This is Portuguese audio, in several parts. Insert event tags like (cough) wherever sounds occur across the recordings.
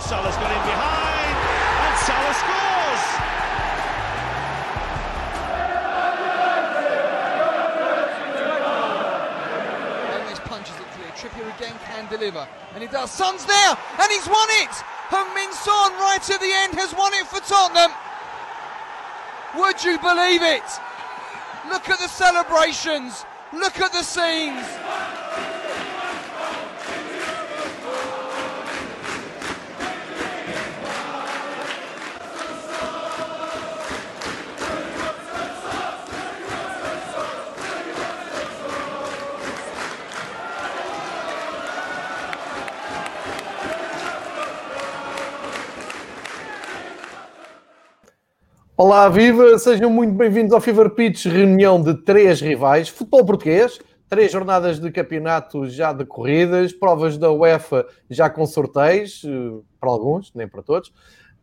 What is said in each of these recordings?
Salah's got in behind, and Salah scores! Gomez punches it clear. Trippier again can deliver. And he does. Son's there! And he's won it! Hung Min Son, right at the end, has won it for Tottenham. Would you believe it? Look at the celebrations. Look at the scenes. Olá, viva! Sejam muito bem-vindos ao Fever Pitch, reunião de três rivais. Futebol português, três jornadas de campeonato já decorridas, provas da UEFA já com sorteios, eh, para alguns, nem para todos.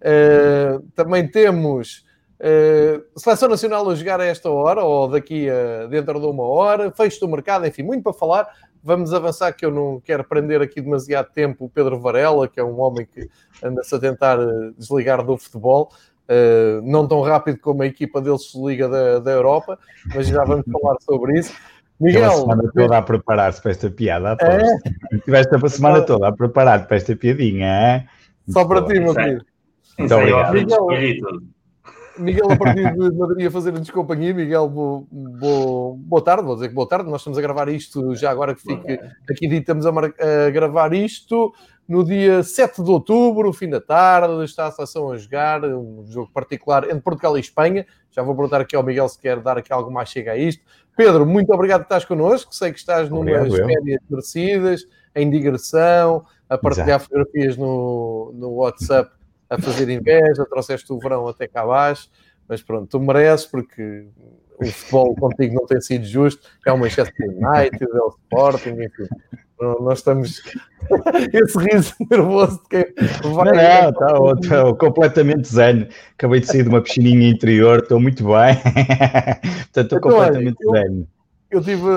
Uh, também temos uh, Seleção Nacional a jogar a esta hora, ou daqui a dentro de uma hora, fecho do mercado, enfim, muito para falar. Vamos avançar, que eu não quero prender aqui demasiado tempo o Pedro Varela, que é um homem que anda-se a tentar desligar do futebol. Uh, não tão rápido como a equipa deles se liga da, da Europa, mas já vamos falar sobre isso. Miguel. a semana toda a preparar-se para esta piada, aposto. É? A semana toda a preparar-te para esta piadinha, é? Só para ti, meu querido. Muito obrigado. Miguel, Miguel, a partir de Madrid a fazer-nos companhia. Miguel, bo, bo, boa tarde, vou dizer que boa tarde. Nós estamos a gravar isto já agora que fique aqui dito, estamos a, a, gravar isto no dia 7 de outubro, fim da tarde, está a seleção a jogar, um jogo particular entre Portugal e Espanha. Já vou perguntar aqui ao Miguel se quer dar aqui algo mais chega a isto. Pedro, muito obrigado por estás connosco. Sei que estás numas férias merecidas, em digressão, a partilhar Exato. fotografias no, no WhatsApp, a fazer inveja, trouxeste o verão até cá abaixo, mas pronto, tu mereces porque o futebol contigo não tem sido justo, é o Manchester United, é o Sporting, enfim. Nós estamos. (laughs) Esse riso nervoso de quem vai. Não, não está completamente zen. Acabei de sair de uma piscininha interior, estou muito bem. (laughs) Portanto, estou então, completamente eu, zen eu tive,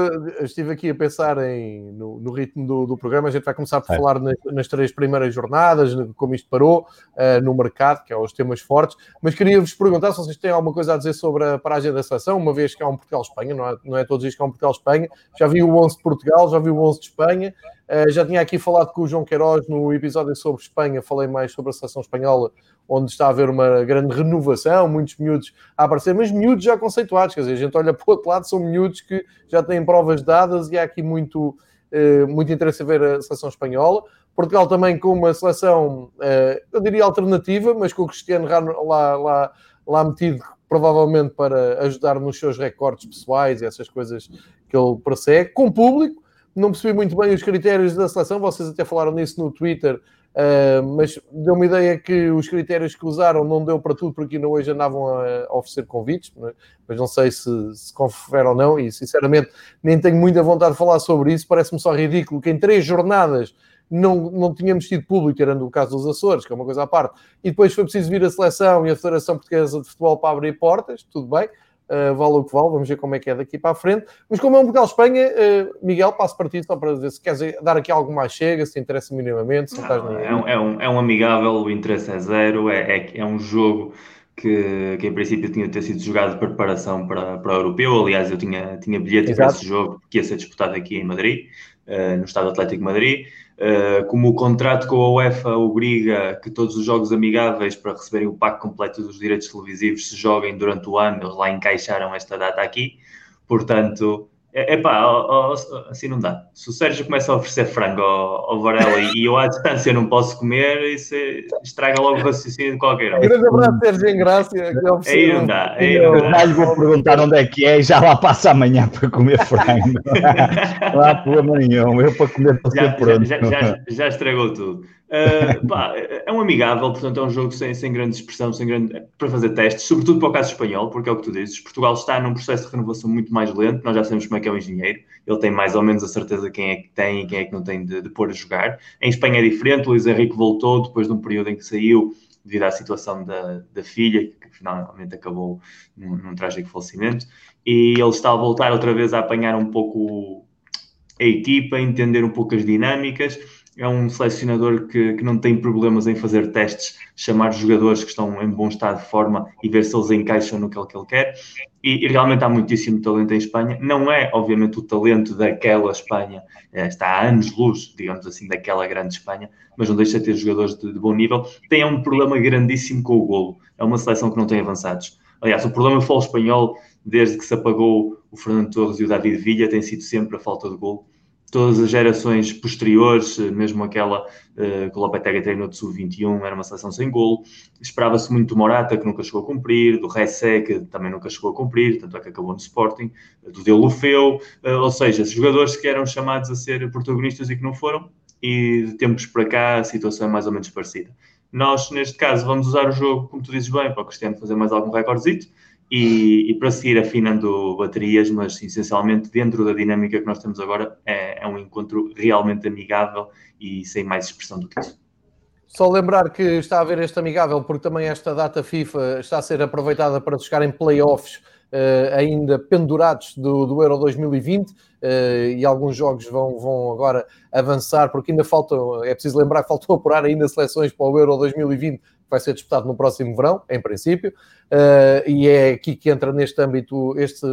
estive aqui a pensar em, no, no ritmo do, do, programa. A gente vai começar por é. falar nas, nas, três primeiras jornadas, como isto parou uh, no mercado, que é os temas fortes. Mas queria-vos perguntar se vocês têm alguma coisa a dizer sobre a paragem da seleção, uma vez que há um Portugal-Espanha, não é, não é todos os dias que há um Portugal-Espanha. Já vi o 11 de Portugal, já vi o 11 de Espanha. Uh, já tinha aqui falado com o João Queiroz no episódio sobre Espanha, falei mais sobre a seleção espanhola onde está a haver uma grande renovação, muitos miúdos a aparecer, mas miúdos já conceituados, quer dizer, a gente olha para o outro lado, são miúdos que já têm provas dadas e há aqui muito, uh, muito interesse a ver a seleção espanhola. Portugal também com uma seleção, uh, eu diria alternativa, mas com o Cristiano lá, lá, lá metido provavelmente para ajudar nos seus recordes pessoais e essas coisas que ele persegue, com público, não percebi muito bem os critérios da seleção, vocês até falaram nisso no Twitter, Uh, mas deu uma ideia que os critérios que usaram não deu para tudo, porque ainda hoje andavam a, oferecer convites, é? mas não sei se, se confere ou não, e sinceramente nem tenho muita vontade de falar sobre isso, parece-me só ridículo que em três jornadas não, não tínhamos tido público, tirando o caso dos Açores, que é uma coisa à parte, e depois foi preciso vir a seleção e a Federação Portuguesa de Futebol para abrir portas, tudo bem, uh, vale o que vale, vamos ver como é que é daqui para a frente. Mas como é um Portugal-Espanha, uh, Miguel, passo para ti só para ver se queres dar aqui algo mais chega, se interessa minimamente. Se não, é, um, é, um, é um amigável, o interesse é zero, é, é, é um jogo que, que, em princípio tinha de ter sido jogado de preparação para, para o europeu. Aliás, eu tinha, tinha bilhete para esse jogo que ia ser disputado aqui em Madrid, uh, no Estado Atlético de Madrid. Uh, como o contrato com a UEFA obriga que todos os jogos amigáveis para receberem o pack completo dos direitos televisivos se joguem durante o ano, eles lá encaixaram esta data aqui. Portanto, é, pá, assim não dá. Se o Sérgio começa a oferecer frango ao, ao Varela e eu à distância não posso comer, isso é, estraga logo o raciocínio de qualquer um. Grande abraço, Sérgio em Graça. Aí não dá. Aí não dá. Já lhe vou perguntar onde é que é e já lá passa amanhã para comer frango. não há problema nenhum. Eu para comer para ser pronto. Já, já, já estragou tudo. Uh, pá, é um amigável, portanto é um jogo sem, sem grande expressão, sem grande, para fazer testes, sobretudo para o caso espanhol, porque é o que tu dizes, Portugal está num processo de renovação muito mais lento, nós já sabemos como é que é o engenheiro, ele tem mais ou menos a certeza quem é que tem e quem é que não tem de, de pôr a jogar. Em Espanha é diferente, o Luís Henrique voltou depois de um período em que saiu devido à situação da, da filha, que finalmente acabou num, num trágico falecimento, e ele está a voltar outra vez a apanhar um pouco a equipa, entender um pouco as dinâmicas, é um selecionador que, que, não tem problemas em fazer testes, chamar jogadores que estão em bom estado de forma e ver se eles encaixam no que ele, que ele quer. E, e, realmente há muitíssimo talento em Espanha. Não é, obviamente, o talento daquela Espanha, é, está há anos-luz, digamos assim, daquela grande Espanha, mas não deixa de ter jogadores de, de bom nível. Tem um problema grandíssimo com o golo. É uma seleção que não tem avançados. Aliás, o problema do futebol espanhol, desde que se apagou o Fernando Torres e o David Villa, tem sido sempre a falta de golo todas as gerações posteriores, eh, mesmo aquela uh, que o Lopetegui treinou de sub-21, era uma seleção sem golo. Esperava-se muito do Morata, que nunca chegou a cumprir, do Ressé, que também nunca chegou a cumprir, tanto é que acabou no Sporting, do Deulofeu, uh, ou seja, jogadores que eram chamados a ser protagonistas e que não foram, e de tempos para cá a situação é mais ou menos parecida. Nós, neste caso, vamos usar o jogo, como tu dizes bem, para o Cristiano fazer mais algum recordezito, e, e, para seguir afinando baterias, mas essencialmente dentro da dinâmica que nós temos agora, é, é, um encontro realmente amigável e sem mais expressão do que isso. Só lembrar que está a haver este amigável, porque também esta data FIFA está a ser aproveitada para chegar em playoffs Uh, ainda pendurados do, do Euro 2020 uh, eh, e alguns jogos vão, vão agora avançar, porque ainda faltam, é preciso lembrar (laughs) que faltam apurar ainda seleções para o Euro 2020 vai ser disputado no próximo verão, em princípio, uh, e é aqui que entra neste âmbito este,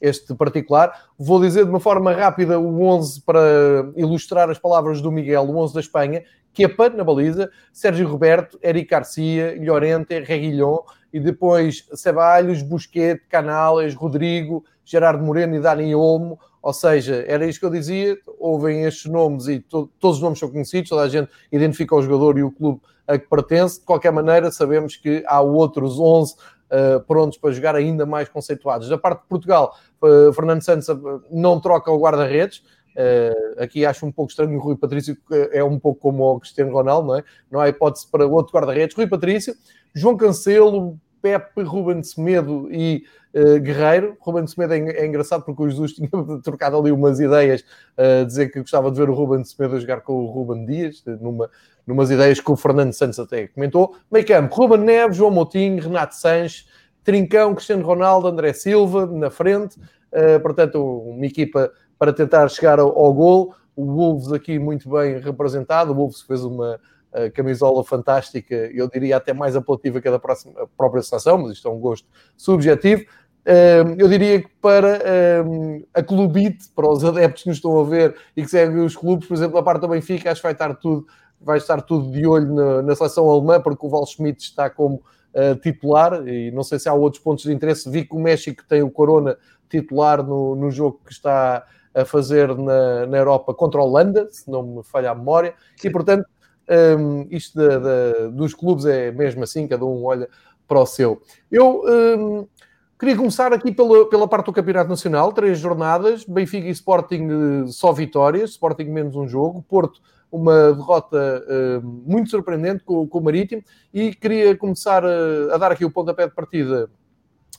este particular. Vou dizer de uma forma rápida o 11 para ilustrar as palavras do Miguel, o 11 da Espanha, Kepa na baliza, Sérgio Roberto, Eric Garcia, Llorente, Reguilhon e depois Ceballos, Busquets, Canales, Rodrigo, Gerardo Moreno e Dani Olmo. Ou seja, era isto que eu dizia, ouvem estes nomes e to todos os nomes são conhecidos, toda a gente identifica o jogador e o clube a que pertence. De qualquer maneira, sabemos que há outros 11 uh, prontos para jogar ainda mais conceituados. Da parte de Portugal, uh, Fernando Santos eh, não troca o guarda-redes. Uh, aqui acho um pouco estranho o Rui Patrício, é um pouco como o Cristiano Ronaldo, não é? Não há hipótese para outro guarda-redes. Rui Patrício, João Cancelo, Pepe, Ruben Semedo e uh, Guerreiro. Ruben Semedo é, é, engraçado porque o Jesus (laughs) tinha trocado ali umas ideias, uh, dizer que gostava de ver o Ruben Semedo a jogar com o Ruben Dias, numa, numas ideias que o Fernando Santos até comentou. Meio campo, Ruben Neves, João Moutinho, Renato Sanches, Trincão, Cristiano Ronaldo, André Silva na frente. Uh, portanto, uma equipa para tentar chegar ao, ao gol. O Wolves aqui muito bem representado. O Wolves fez uma uh, camisola fantástica, eu diria até mais apelativa que a da próxima, a própria seleção, mas isto é um gosto subjetivo. Eu diria que para a clubite, para os adeptos que nos estão a ver e que seguem os clubes, por exemplo, a parte do Benfica, acho que vai estar tudo vai estar tudo de olho na, na seleção alemã, porque o Val Schmidt está como uh, titular e não sei se há outros pontos de interesse. Vi que o México tem o Corona titular no, no jogo que está a fazer na, na Europa contra a Holanda, se não me falha a memória, Sim. e portanto um, isto de, dos clubes é mesmo assim, cada um olha para o seu. Eu um, queria começar aqui pela, pela parte do Campeonato Nacional, três jornadas, Benfica e Sporting eh, só vitórias, Sporting menos um jogo, Porto uma derrota uh, muito surpreendente com, com, o Marítimo. E queria começar a, a, dar aqui o pontapé de partida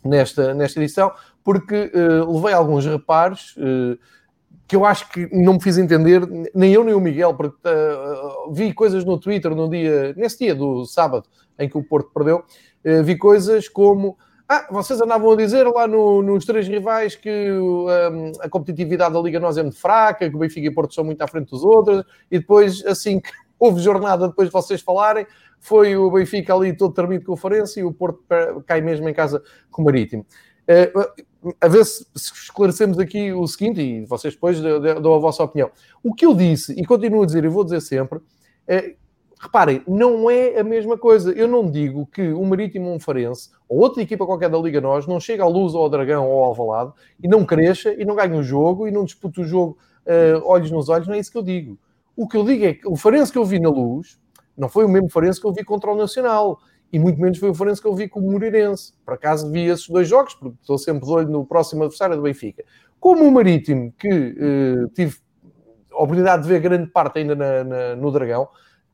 nesta, nesta edição, porque uh, levei alguns reparos uh, que eu acho que não me fiz entender, nem eu nem o Miguel, porque vi coisas no Twitter no dia, nesse dia do sábado em que o Porto perdeu, vi coisas como ah, vocês andavam a dizer lá no, nos três rivais que um, a competitividade da Liga Nós é muito fraca, que o Benfica e Porto são muito à frente dos outros, e depois, assim que (laughs) houve jornada depois de vocês falarem, foi o Benfica ali todo termino com o e o Porto cai mesmo em casa com o Marítimo. Uh, a ver se, se, esclarecemos aqui o seguinte, e vocês depois dão a vossa opinião. O que eu disse, e continuo a dizer, e vou dizer sempre, é reparem, não é a mesma coisa. Eu não digo que o Marítimo um Farense ou outra equipa qualquer da Liga Nós não chega à Luz ou ao Dragão ou ao Alvalade e não cresça e não ganhe o jogo e não dispute o jogo uh, olhos nos olhos. Não é isso que eu digo. O que eu digo é que o Farense que eu vi na Luz não foi o mesmo Farense que eu vi contra o Nacional e muito menos foi o Farense que eu vi com o Moreirense. Por acaso vi esses dois jogos, porque estou sempre de olho no próximo adversário do Benfica. Como o Marítimo, que uh, tive a oportunidade de ver grande parte ainda na, na, no Dragão,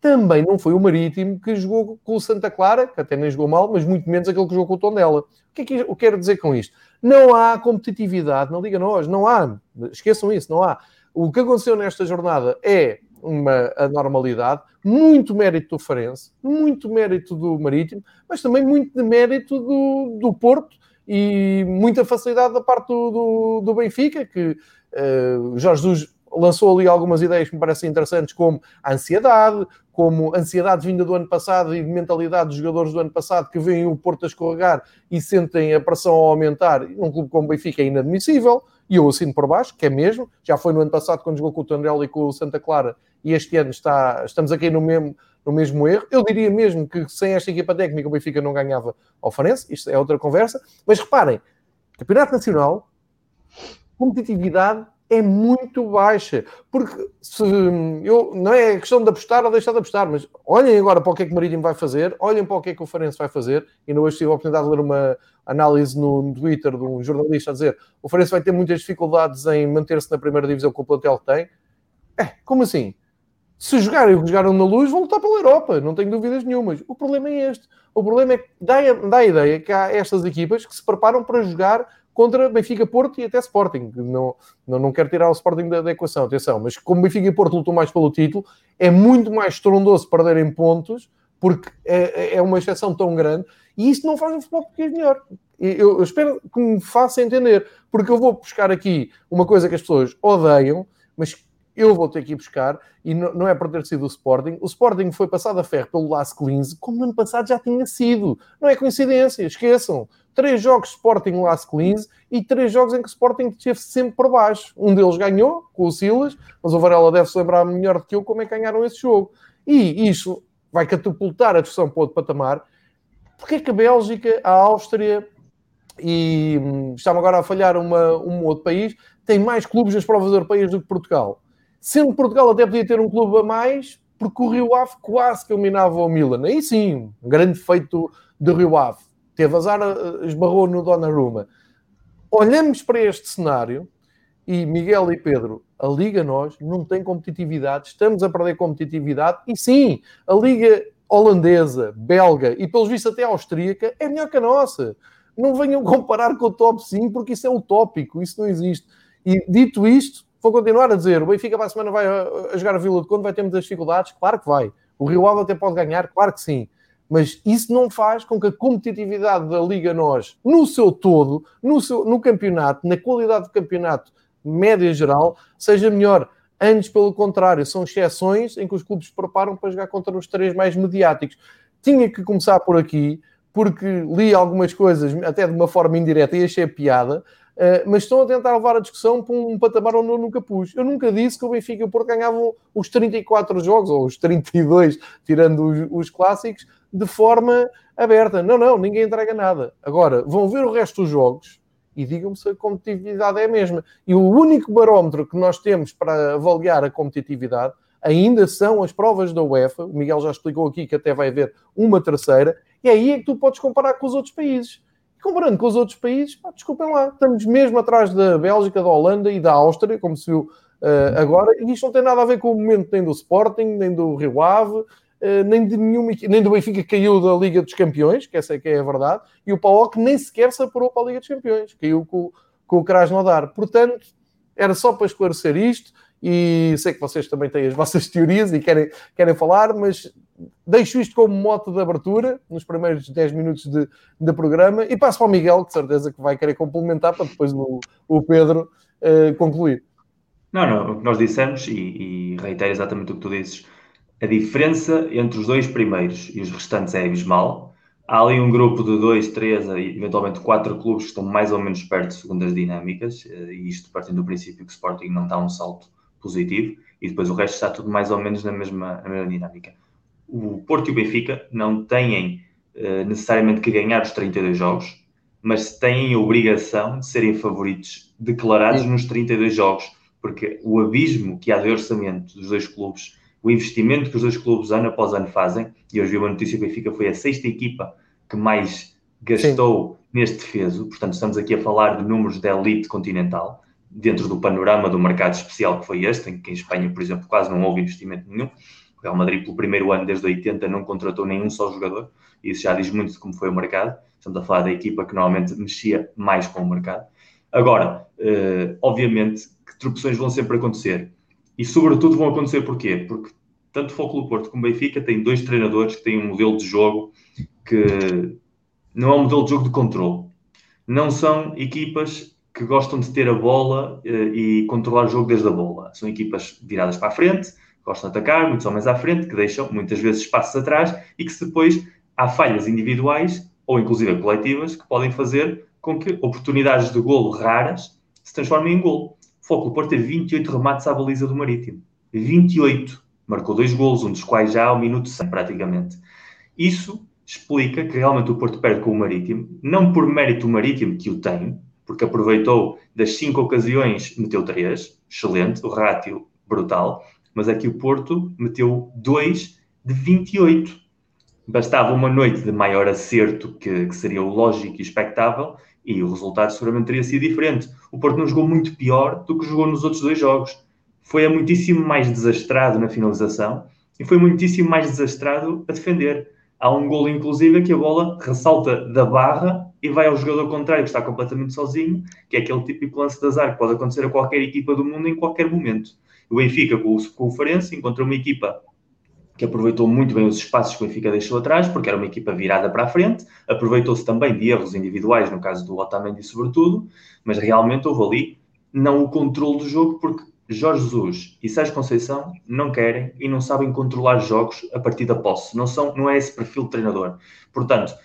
também não foi o Marítimo que jogou com o Santa Clara, que até nem jogou mal, mas muito menos aquele que jogou com o Tondela. O que é que eu quero dizer com isto? Não há competitividade na Liga Nós, não há. Esqueçam isso, não há. O que aconteceu nesta jornada é uma anormalidade, muito mérito do Farense, muito mérito do Marítimo, mas também muito de mérito do, do Porto e muita facilidade da parte do, do, do Benfica, que uh, Jorge Jesus lançou ali algumas ideias que me parecem interessantes, como a ansiedade, como ansiedade vinda do ano passado e de mentalidade dos jogadores do ano passado que veem o Porto a escorregar e sentem a pressão a aumentar. Num clube como o Benfica é inadmissível, e eu assino por baixo, que é mesmo. Já foi no ano passado quando jogou com o Tondela e com o Santa Clara, e este ano está, estamos aqui no mesmo, no mesmo erro. Eu diria mesmo que sem esta equipa técnica o Benfica não ganhava ao Farense, isto é outra conversa. Mas reparem, Campeonato Nacional, competitividade é muito baixa. Porque se, eu, não é questão de apostar ou deixar de apostar, mas olhem agora para o que é que o Marítimo vai fazer, olhem para o que é que o Farense vai fazer. E hoje tive a oportunidade de ler uma análise no Twitter de um jornalista a dizer o Farense vai ter muitas dificuldades em manter-se na primeira divisão com o plantel que tem. É, como assim? Se jogarem o que jogaram na luz, vão lutar pela Europa, não tenho dúvidas nenhumas. O problema é este. O problema é que dá, dá a ideia que há estas equipas que se preparam para jogar contra Benfica, Porto e até Sporting. Não, não, não quero tirar o Sporting da, da, equação, atenção, mas como Benfica e Porto lutam mais pelo título, é muito mais estrondoso perderem pontos, porque é, é uma exceção tão grande, e isso não faz o futebol português melhor. Eu, eu espero que me faça entender, porque eu vou buscar aqui uma coisa que as pessoas odeiam, mas eu vou ter que ir buscar, e não, é por ter sido o Sporting. O Sporting foi passado a ferro pelo Las Clins, como no ano passado já tinha sido. Não é coincidência, esqueçam. Três jogos Sporting Las Clins e três jogos em que Sporting esteve sempre por baixo. Um deles ganhou, com o Silas, mas o Varela deve se lembrar melhor do que eu como é que ganharam esse jogo. E isto vai catapultar a discussão para outro patamar. Porque é que a Bélgica, a Áustria e hum, estamos agora a falhar uma, um outro país, tem mais clubes nas provas europeias do que Portugal? Sendo Portugal até podia ter um clube a mais, porque o Rio Ave quase que eliminava o Milan. Aí sim, um grande feito do Rio Ave. Teve azar, eh, esbarrou no Donnarumma. Olhamos para este cenário e Miguel e Pedro, a Liga nós não tem competitividade, estamos a perder competitividade e sim, a Liga holandesa, belga e pelos vistos até austríaca é melhor que a nossa. Não venham comparar com o top 5 porque isso é utópico, isso não existe. E dito isto, vou continuar a dizer: o Benfica para a semana vai a, jogar a Vila de Conde, vai ter muitas dificuldades? Claro que vai. O Rio Ave até pode ganhar? Claro que sim. Mas isso não faz com que a competitividade da Liga Nós, no seu todo, no, seu, no campeonato, na qualidade do campeonato média geral, seja melhor. Antes, pelo contrário, são exceções em que os clubes se preparam para jogar contra os três mais mediáticos. Tinha que começar por aqui, porque li algumas coisas, até de uma forma indireta, e achei piada. Uh, mas estão a tentar levar a discussão para um patamar onde eu nunca pus. Eu nunca disse que o Benfica e o Porto ganhavam os 34 jogos, ou os 32, tirando os, os, clássicos, de forma aberta. Não, não, ninguém entrega nada. Agora, vão ver o resto dos jogos e digam-me se a competitividade é a mesma. E o único barómetro que nós temos para avaliar a competitividade ainda são as provas da UEFA. O Miguel já explicou aqui que até vai haver uma terceira, e aí é que tu podes comparar com os outros países comparando com os outros países, pá, desculpem lá, estamos mesmo atrás da Bélgica, da Holanda e da Áustria, como se viu uh, agora, e isto não tem nada a ver com o momento nem do Sporting, nem do Rio Ave, nem de nenhuma, nem do Benfica caiu da Liga dos Campeões, que essa é que é a verdade, e o PAOK nem sequer se apurou para a Liga dos Campeões, caiu com, com o Krasnodar. Portanto, era só para esclarecer isto, e sei que vocês também têm as (laughs) vossas teorias e querem, querem falar, mas deixo isto como mote de abertura nos primeiros 10 minutos de, de programa e passo para o Miguel, que certeza que vai querer complementar para depois o, o Pedro uh, concluir. Não, não, o que nós dissemos, e, e reitero exatamente o que tu dizes, a diferença entre os dois primeiros e os restantes é abismal. Há ali um grupo de dois, três, eventualmente quatro clubes que estão mais ou menos perto segundo as dinâmicas, eh, e isto partindo do princípio que o Sporting não dá um salto positivo, e depois o resto está tudo mais ou menos na mesma, na mesma dinâmica o Porto e o Benfica não têm uh, necessariamente que ganhar os 32 jogos, mas têm a obrigação de serem favoritos declarados Sim. nos 32 jogos, porque o abismo que há de orçamento dos dois clubes, o investimento que os dois clubes ano após ano fazem, e hoje vi uma notícia que o Benfica foi a sexta equipa que mais gastou Sim. neste defeso, portanto estamos aqui a falar de números da elite continental, dentro do panorama do mercado especial que foi este, em que em Espanha, por exemplo, quase não houve investimento nenhum, o Real Madrid, pelo primeiro ano desde 80, não contratou nenhum só jogador, e isso já diz muito de como foi o mercado. Estamos a falar da equipa que normalmente mexia mais com o mercado. Agora, uh, obviamente que tropeções vão sempre acontecer, e sobretudo vão acontecer porquê? Porque tanto o Foco Porto como o Benfica têm dois treinadores que têm um modelo de jogo que não é um modelo de jogo de controle. Não são equipas que gostam de ter a bola uh, e controlar o jogo desde a bola. São equipas viradas para a frente, gostam de atacar, muitos homens à frente, que deixam muitas vezes espaços atrás e que depois há falhas individuais ou inclusive coletivas que podem fazer com que oportunidades de golo raras se transformem em golo. Foco do Porto teve 28 remates à baliza do Marítimo. 28. Marcou dois golos, um dos quais já ao minuto 100 praticamente. Isso explica que realmente o Porto perde com o Marítimo, não por mérito do Marítimo, que o tem, porque aproveitou das cinco ocasiões, meteu três, excelente, o ratio brutal, mas aqui o Porto meteu dois de 28. Bastava uma noite de maior acerto, que, que seria o lógico e expectável, e o resultado seguramente teria sido diferente. O Porto não jogou muito pior do que jogou nos outros dois jogos. Foi muitíssimo mais desastrado na finalização e foi muitíssimo mais desastrado a defender. Há um golo, inclusive, que a bola ressalta da barra e vai ao jogador contrário, que está completamente sozinho, que é aquele típico lance de azar que pode acontecer a qualquer equipa do mundo em qualquer momento. O Benfica, com o, com o encontra uma equipa que aproveitou muito bem os espaços que o Benfica deixou atrás, porque era uma equipa virada para a frente, aproveitou-se também de erros individuais, no caso do Otamendi sobretudo, mas realmente houve ali não o controle do jogo, porque Jorge Jesus e Sérgio Conceição não querem e não sabem controlar jogos a partir da posse, não, são, não é esse perfil de treinador. Portanto,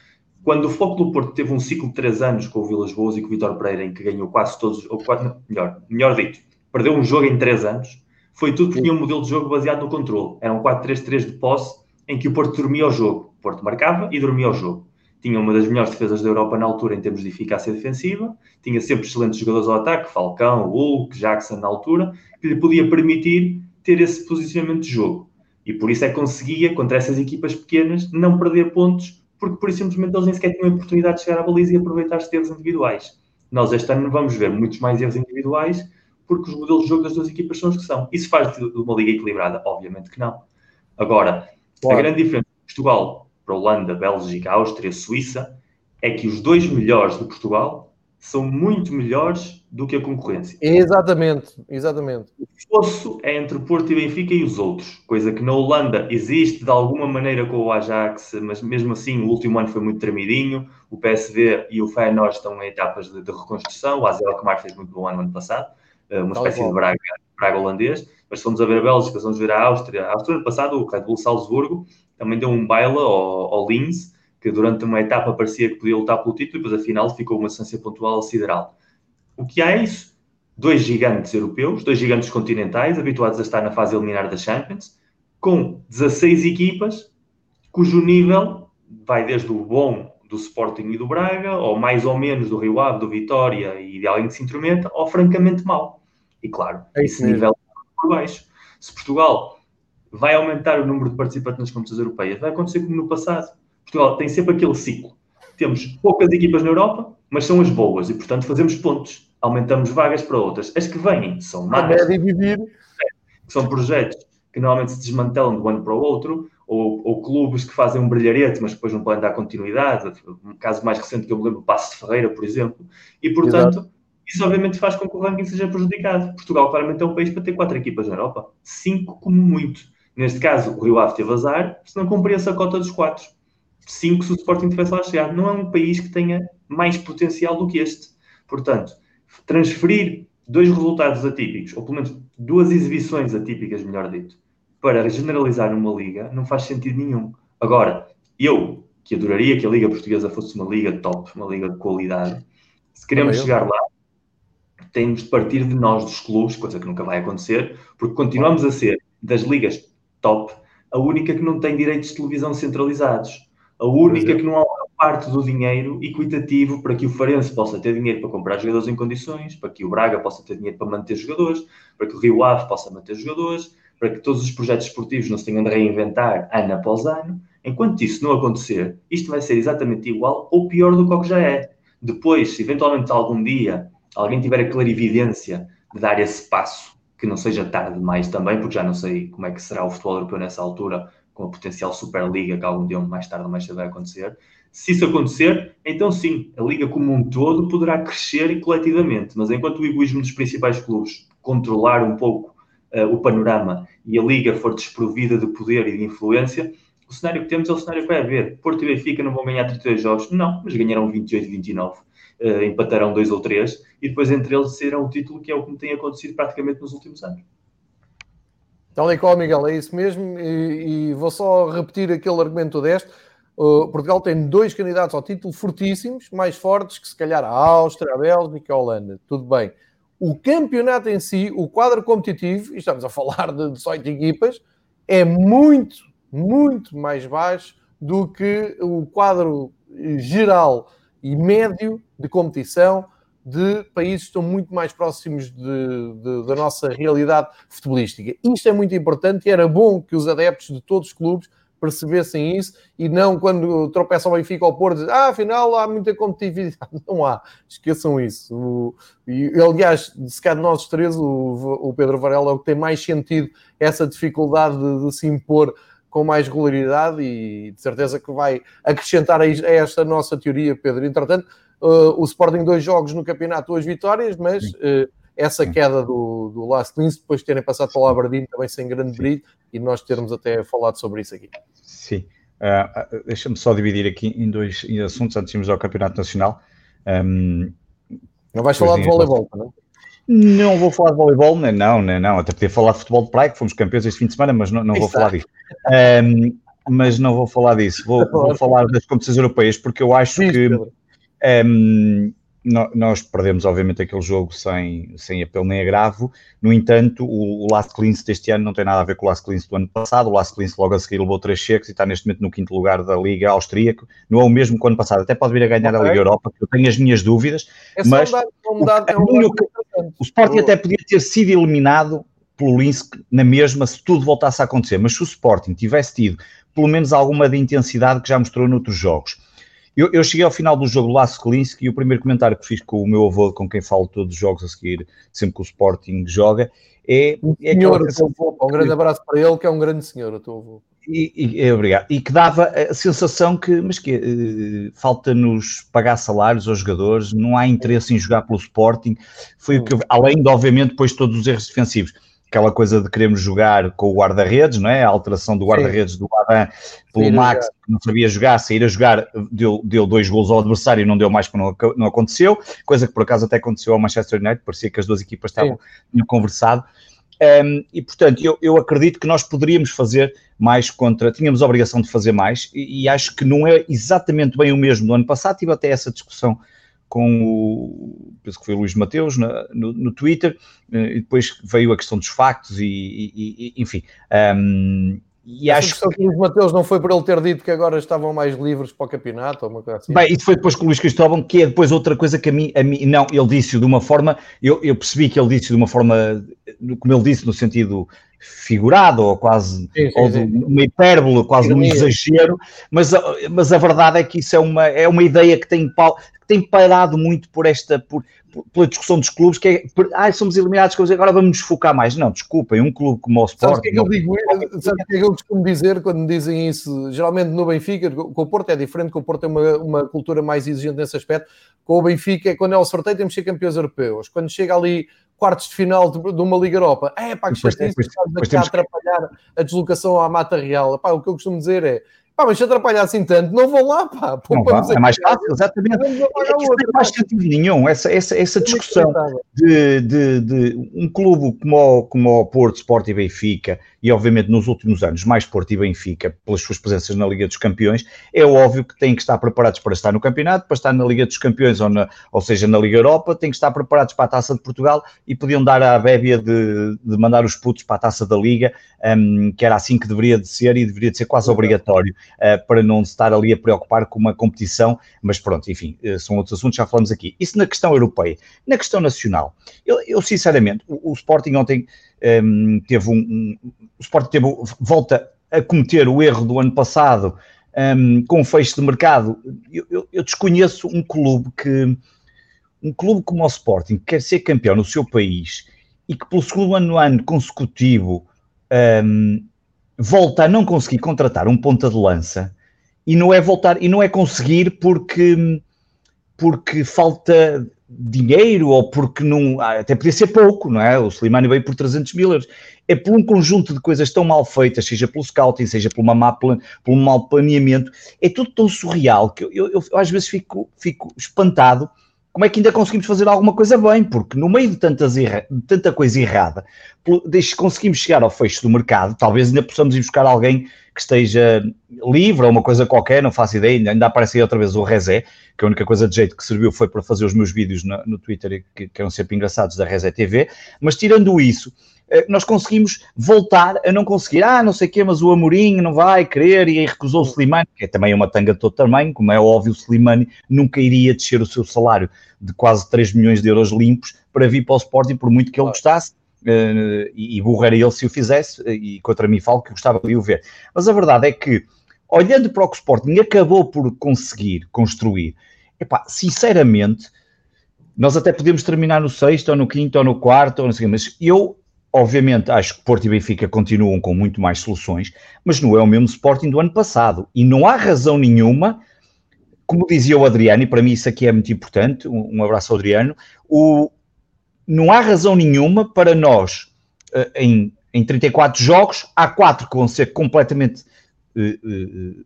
quando o Foco do Porto teve um ciclo de três anos com o Vilas Boas e com o Vitor Pereira, em que ganhou quase todos, ou quase, melhor, melhor dito, perdeu um jogo em três anos, foi tudo porque tinha um modelo de jogo baseado no controle. Era um 4-3-3 de posse em que o Porto dormia ao jogo. O Porto marcava e dormia ao jogo. Tinha uma das melhores defesas da Europa na altura em termos de eficácia defensiva. Tinha sempre excelentes jogadores ao ataque, Falcão, Hulk, Jackson na altura, que lhe podia permitir ter esse posicionamento de jogo. E por isso é que conseguia, contra essas equipas pequenas, não perder pontos, porque por isso simplesmente eles nem sequer tinham a oportunidade de chegar à baliza e aproveitar os erros individuais. Nós este ano vamos ver muitos mais erros individuais porque os modelos de jogo das duas equipas são os que são. Isso faz de uma liga equilibrada? Obviamente que não. Agora, claro. a grande diferença de Portugal para Holanda, Bélgica, Áustria, Suíça é que os dois melhores de Portugal são muito melhores do que a concorrência. Exatamente, exatamente. O fosso é entre Porto e Benfica e os outros, coisa que na Holanda existe de alguma maneira com o Ajax, mas mesmo assim o último ano foi muito tremidinho. O PSV e o Feyenoord estão em etapas de, de reconstrução. O Azel Alkmaar fez muito bom ano ano passado. Eh, uma espécie de Braga, Braga holandês. Mas se a ver a Bélgica, se vamos ver a Áustria. A Áustria, ano passado, o Red Bull Salzburgo também deu um baile ao, ao Linz, que durante uma etapa parecia que podia lutar pelo título, e depois afinal ficou uma distância pontual sideral. O que há é isso. Dois gigantes europeus, dois gigantes continentais, habituados a estar na fase eliminar da Champions, com 16 equipas, cujo nível vai desde o bom do Sporting e do Braga, ou mais ou menos do Rio Ave, do Vitória e de alguém que se intrometa, ou francamente mal. E claro, é esse nível por baixo. Se Portugal vai aumentar o número de participantes nas competições europeias, vai acontecer como no passado. Portugal tem sempre aquele ciclo. Temos poucas equipas na Europa, mas são as boas e, portanto, fazemos pontos. Aumentamos vagas para outras. As que vêm são más. dividir. São projetos que normalmente se desmantelam de um ano para o outro, ou, ou, clubes que fazem um brilharete, mas depois não podem dar continuidade. Um caso mais recente que eu me lembro, o Passo de Ferreira, por exemplo. E, portanto, Exato isso obviamente faz com que o ranking seja prejudicado. Portugal claramente é um país para ter quatro equipas na Europa. Cinco como muito. Neste caso, o Rio Ave teve azar, se não cumpria essa cota dos quatro. Cinco se o Sporting tivesse lá chegado. Não é um país que tenha mais potencial do que este. Portanto, transferir dois resultados atípicos, ou pelo menos duas exibições atípicas, melhor dito, para generalizar numa liga, não faz sentido nenhum. Agora, eu, que adoraria que a Liga Portuguesa fosse uma liga top, uma liga de qualidade, se queremos chegar lá, temos de partir de nós, dos clubes, coisa que nunca vai acontecer, porque continuamos a ser, das ligas top, a única que não tem direitos de televisão centralizados. A única é. que não há parte do dinheiro equitativo para que o Farense possa ter dinheiro para comprar jogadores em condições, para que o Braga possa ter dinheiro para manter jogadores, para que o Rio Ave possa manter jogadores, para que todos os projetos esportivos não se tenham de reinventar ano após ano. Enquanto isso não acontecer, isto vai ser exatamente igual ou pior do que o que já é. Depois, se eventualmente algum dia alguém tiver a clarividência de dar esse passo, que não seja tarde demais também, porque já não sei como é que será o futebol europeu nessa altura, com a potencial Superliga que algum dia mais tarde ou mais cedo vai acontecer. Se isso acontecer, então sim, a liga como um todo poderá crescer coletivamente, mas enquanto o egoísmo dos principais clubes controlar um pouco uh, o panorama e a liga for desprovida de poder e de influência, o cenário que temos é o cenário que vai haver. Porto e Benfica não vão ganhar 32 jogos, não, mas ganharam 28 e 29 uh, empatarão dois ou três, e depois entre eles serão o título, que é o que tem acontecido praticamente nos últimos anos. Tal e qual, Miguel, é isso mesmo, e, e vou só repetir aquele argumento deste. Uh, Portugal tem dois candidatos ao título fortíssimos, mais fortes que se calhar a Áustria, a Bélgica, a Holanda. Tudo bem. O campeonato em si, o quadro competitivo, e estamos a falar de 18 equipas, é muito, muito mais baixo do que o quadro geral e médio de competição de países que estão muito mais próximos de, de, da nossa realidade futebolística. Isto é muito importante e era bom que os adeptos de todos os clubes percebessem isso e não quando tropeçam o Benfica ao Porto, dizer, ah, afinal há muita competitividade. (laughs) Não há, esqueçam isso. O, e, aliás, se calhar de nós três, o, o Pedro Varela é o que tem mais sentido essa dificuldade de, de se impor com mais regularidade e de certeza que vai acrescentar a esta nossa teoria, Pedro. Entretanto, uh, o Sporting dois jogos no campeonato, duas vitórias, mas uh, essa queda do, do Last Linz, depois de terem passado pelo Aberdeen também sem grande brilho, e nós termos até falado sobre isso aqui. Sim. Uh, Deixa-me só dividir aqui em dois em assuntos antes de irmos ao Campeonato Nacional. Um, não vais falar de voleibol, não é? Não vou falar de voleibol, não, não, não. Até podia falar de futebol de praia, que fomos campeões este fim de semana, mas não, não vou falar disso. Um, mas não vou falar disso. Vou, vou falar das competições europeias, porque eu acho que um, nós perdemos, obviamente, aquele jogo sem, sem apelo nem agravo. No entanto, o, o Last Cleans deste ano não tem nada a ver com o Last Cleans do ano passado. O Last Cleans logo a seguir levou três cheques e está neste momento no quinto lugar da Liga Austríaca. Não é o mesmo que o ano passado. Até pode vir a ganhar okay. a Liga Europa, que eu tenho as minhas dúvidas. É mas dado, o, um o, o Sporting até podia ter sido eliminado pelo Linz na mesma se tudo voltasse a acontecer. Mas se o Sporting tivesse tido pelo menos alguma de intensidade que já mostrou noutros jogos eu, eu, cheguei ao final do jogo Laço Klinski e o primeiro comentário que fiz com o meu avô, com quem falo todos os jogos a seguir, sempre que o Sporting joga, é. é senhor, avô, um grande abraço para ele, que é um grande senhor, o teu avô. E, e, é, obrigado. E que dava a sensação que, mas que uh, falta-nos pagar salários aos jogadores, não há interesse em jogar pelo Sporting. Foi hum. o que, eu, além de, obviamente, depois todos os erros defensivos aquela coisa de querermos jogar com o guarda-redes, não é? A alteração do guarda-redes do Adam pelo Max, que não sabia jogar, sair a jogar, deu, deu dois gols ao adversário e não deu mais porque não, não aconteceu, coisa que por acaso até aconteceu ao Manchester United, parecia que as duas equipas estavam no conversado. Um, e portanto, eu, eu acredito que nós poderíamos fazer mais contra, tínhamos a obrigação de fazer mais, e, e acho que não é exatamente bem o mesmo do ano passado, tive até essa discussão com o, penso que foi o Luís Mateus na, no, no, Twitter, eh, e depois veio a questão dos factos e, e, e enfim. Um, e Essa acho que o Luís Mateus não foi por ele ter dito que agora estavam mais livres para o campeonato ou uma coisa assim. Bem, isso foi depois com o Luís Cristóvão, que é depois outra coisa que a mim, a mim não, ele disse de uma forma, eu, eu percebi que ele disse de uma forma, como ele disse, no sentido figurado ou quase sim, sim, ou de uma hipérbole, quase um exagero, mas, mas a verdade é que isso é uma, é uma ideia que tem, tem pairado muito por esta, por, por, pela discussão dos clubes, que é, ah, somos eliminados, agora vamos nos focar mais. Não, desculpem, um clube como o Sport... Sabe o que é que eu digo? Sabe o que é que eu costumo dizer quando me dizem isso? Geralmente no Benfica, com o Porto é diferente, com o Porto tem uma, uma cultura mais exigente nesse aspecto. Com o Benfica, quando é o sorteio, temos que ser campeões europeus. Quando chega ali quartos de final de, de uma Liga Europa, é pá, que chatice, estás a atrapalhar a deslocação à Mata Real. Pá, o que eu costumo dizer é Pá, mas se atrapalhar assim tanto, não vão lá, pá. Não vá, é mais fácil, exatamente. É, não faz sentido nenhum, essa, essa, essa discussão de, de, de, um clube como o, como o Porto, Sport e Benfica, e obviamente nos últimos anos mais Porto e Benfica, pelas suas presenças na Liga dos Campeões, é óbvio que têm que estar preparados para estar no campeonato, para estar na Liga dos Campeões ou, na, ou seja, na Liga Europa, têm que estar preparados para a Taça de Portugal e podiam dar à bébia de, de mandar os putos para a Taça da Liga, um, que era assim que deveria de ser e deveria de ser quase obrigatório para não estar ali a preocupar com uma competição, mas pronto, enfim, uh, são outros assuntos, já falamos aqui. Isso na questão europeia. Na questão nacional, eu, eu sinceramente, o, o, Sporting ontem um, teve um, um, O Sporting teve, volta a cometer o erro do ano passado um, com o fecho de mercado. Eu, eu, eu, desconheço um clube que. Um clube como o Sporting, que quer ser campeão no seu país e que pelo segundo ano, ano consecutivo um, volta a não conseguir contratar um ponta de lança e não é voltar e não é conseguir porque porque falta dinheiro ou porque não ah, até podia ser pouco, não é? O Slimani veio por 300 mil euros. É por um conjunto de coisas tão mal feitas, seja pelo scouting, seja pelo, má plan, pelo mau planeamento, é tudo tão surreal que eu, eu, eu, às vezes fico, fico espantado como é que ainda conseguimos fazer alguma coisa bem? Porque no meio de, tantas de tanta coisa errada, conseguimos chegar ao fecho do mercado, talvez ainda possamos ir buscar alguém que esteja livre ou uma coisa qualquer, não faço ideia, ainda aparece aí outra vez o Rezé, que a única coisa de jeito que serviu foi para fazer os meus vídeos no, no Twitter, que, que eram sempre engraçados, da Rezé TV, mas tirando isso, eh, nós conseguimos voltar a não conseguir, ah, não sei o quê, mas o Amorim não vai querer e aí recusou o Slimani, que é também uma tanga de todo tamanho, como é óbvio, o Slimani nunca iria descer o seu salário de quase 3 milhões de euros limpos para vir para o Sporting, por muito que ele gostasse, e burro era ele se o fizesse, e contra mim falo que gostava de o ver. Mas a verdade é que, olhando para o que o Sporting acabou por conseguir construir, epá, sinceramente, nós até podemos terminar no sexto, ou no quinto, ou no quarto, ou não sei, mas eu Obviamente, acho que Porto e Benfica continuam com muito mais soluções, mas não é o mesmo Sporting do ano passado. E não há razão nenhuma, como dizia o Adriano, e para mim isso aqui é muito importante, um, um abraço ao Adriano, o, não há razão nenhuma para nós, uh, em, em 34 jogos, há quatro que vão ser completamente uh, uh,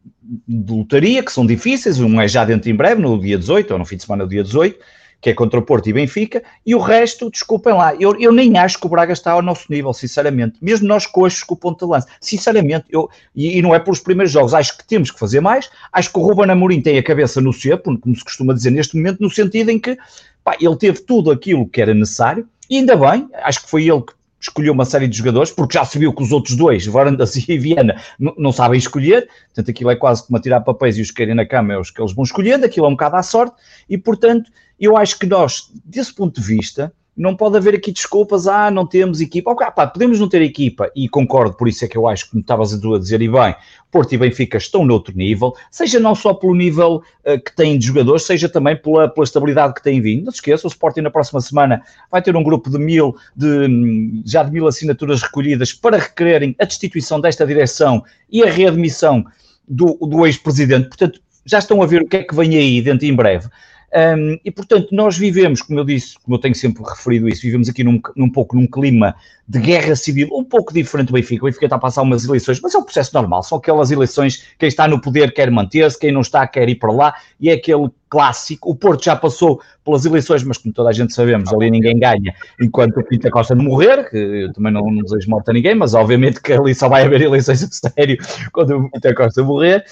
de lotaria, que são difíceis, um é já dentro em breve, no dia 18, ou no fim de semana do dia 18, que é contra o Porto e Benfica, e o resto, desculpem lá, eu, eu nem acho que o Braga está ao nosso nível, sinceramente, mesmo nós coxos com o ponto de lança, sinceramente, eu, e, e, não é pelos primeiros jogos, acho que temos que fazer mais, acho que o Ruben Amorim tem a cabeça no cepo, como se costuma dizer neste momento, no sentido em que pá, ele teve tudo aquilo que era necessário, e ainda bem, acho que foi ele que escolheu uma série de jogadores, porque já se viu que os outros dois, (laughs) Varandas e Viana, não sabem escolher, portanto aquilo é quase como tirar papéis e os querem na cama é os que eles vão escolhendo, aquilo é um bocado à sorte, e portanto eu acho que nós, desse ponto de vista, não pode haver aqui desculpas, ah, não temos equipa. Ok, pá, podemos não ter equipa, e concordo, por isso é que eu acho que me estavas a dizer, e bem, Porto e Benfica estão noutro nível, seja não só pelo nível uh, que têm de jogadores, seja também pela, pela estabilidade que têm vindo. Não se esqueça, o Sporting na próxima semana vai ter um grupo de mil, de, já de mil assinaturas recolhidas para requererem a destituição desta direção e a readmissão do, do ex-presidente. Portanto, já estão a ver o que é que vem aí dentro em breve. Um, e, portanto, nós vivemos, como eu disse, como eu tenho sempre referido isso, vivemos aqui num, num pouco num clima de guerra civil, um pouco diferente do Benfica. O Benfica está a passar umas eleições, mas é um processo normal, são aquelas eleições, quem está no poder quer manter-se, quem não está quer ir para lá, e é aquele clássico. O Porto já passou pelas eleições, mas como toda a gente sabemos, ali ninguém ganha enquanto o Pinta Costa morrer, que eu também não, não desejo morte a ninguém, mas obviamente que ali só vai haver eleições a sério quando o Pinta Costa morrer.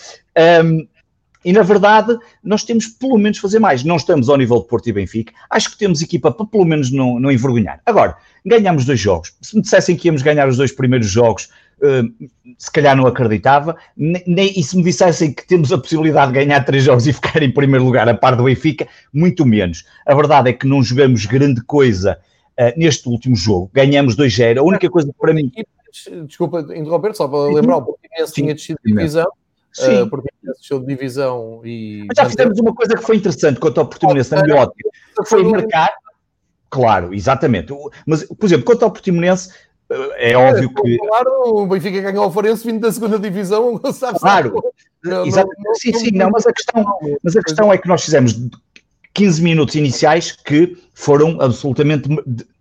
Um, e na verdade, nós temos pelo menos fazer mais. Não estamos ao nível de Porto e Benfica. Acho que temos equipa para pelo menos não, não envergonhar. Agora, ganhamos dois jogos. Se me dissessem que íamos ganhar os dois primeiros jogos, uh, se calhar não acreditava. Nem, e se me dissessem que temos a possibilidade de ganhar três jogos e ficar em primeiro lugar a par do Benfica, muito menos. A verdade é que não jogamos grande coisa uh, neste último jogo. Ganhamos 2-0. A única coisa para mim. Desculpa interromper, só para lembrar, o Portimonense tinha descido de divisão Sim. Uh, porque de divisão e. Mas já fizemos uma coisa que foi interessante quanto ao Portimonense, na minha ótica, foi marcar. Claro, exatamente. Mas, por exemplo, quanto ao Portimonense, eh, é óbvio que. Claro, o Benfica ganhou o Farense vindo da segunda divisão, (laughs) sabe? Claro, exatamente. Sim, sim, não, mas a questão, mas a questão é que nós fizemos 15 minutos iniciais que foram absolutamente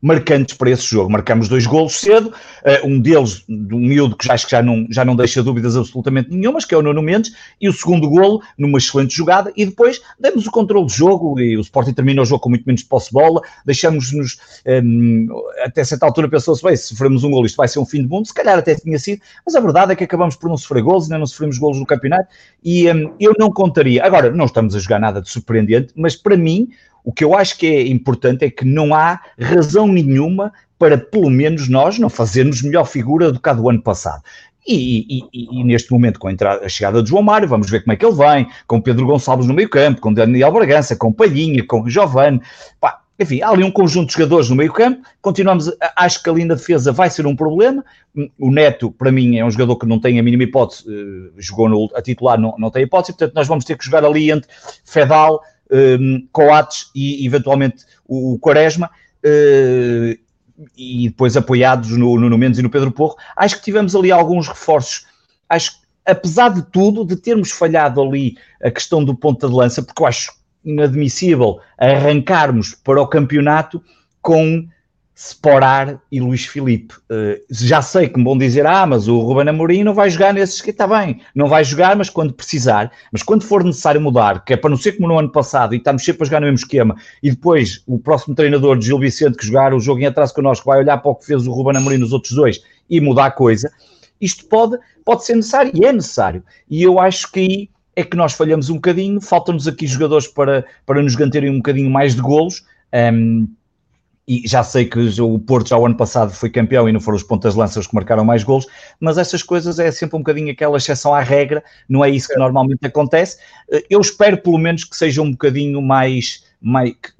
marcantes para esse jogo. Marcamos dois golos cedo, uh, um deles, de um miúdo que já acho que já não, já não deixa dúvidas absolutamente nenhumas, que é o Nuno Mendes, e o segundo golo numa excelente jogada, e depois demos o controle do jogo, e o Sporting termina o jogo com muito menos posse de bola, deixamos-nos, um, ehm, até certa altura pensou-se, bem, se sofremos um golo isto vai ser um fim de mundo, se calhar até tinha sido, mas a verdade é que acabamos por não sofrer golos, ainda não sofremos golos no campeonato, e um, ehm, eu não contaria, agora, não estamos a jogar nada de surpreendente, mas para mim, o que eu acho que é importante é que não há razão nenhuma para, pelo menos nós, não fazermos melhor figura do que a do ano passado. E, e, e, neste momento, com a, entrada, a, chegada de João Mário, vamos ver como é que ele vem, com Pedro Gonçalves no meio campo, com Daniel Bragança, com Palhinha, com Giovanni, pá, enfim, há ali um conjunto de jogadores no meio campo, continuamos, acho que ali na defesa vai ser um problema, o Neto, para mim, é um jogador que não tem a mínima hipótese, eh, jogou no, a titular, não, não tem hipótese, portanto nós vamos ter que jogar ali entre Fedal, um, Coates e eventualmente o, o Quaresma, uh, e depois apoiados no Nuno Mendes e no Pedro Porro. Acho que tivemos ali alguns reforços. Acho que, apesar de tudo, de termos falhado ali a questão do ponta de lança, porque eu acho inadmissível arrancarmos para o campeonato com Sporar e Luís Filipe. Uh, já sei que me vão dizer, ah, mas o Ruben Amorim não vai jogar nesses que está bem, não vai jogar, mas quando precisar, mas quando for necessário mudar, que é para não ser como no ano passado e estamos sempre a jogar no mesmo esquema, e depois o próximo treinador de Gil Vicente que jogar o jogo em atraso connosco vai olhar para o que fez o Ruben Amorim nos outros dois e mudar a coisa, isto pode, pode ser necessário e é necessário. E eu acho que aí é que nós falhamos um bocadinho, faltam-nos aqui jogadores para, para nos garantirem um bocadinho mais de golos. Um, e já sei que o Porto já o ano passado foi campeão e não foram os pontas de lança os que marcaram mais golos, mas essas coisas é sempre um bocadinho aquela exceção à regra, não é isso que normalmente acontece. Eu espero pelo menos que seja um bocadinho mais, mais que,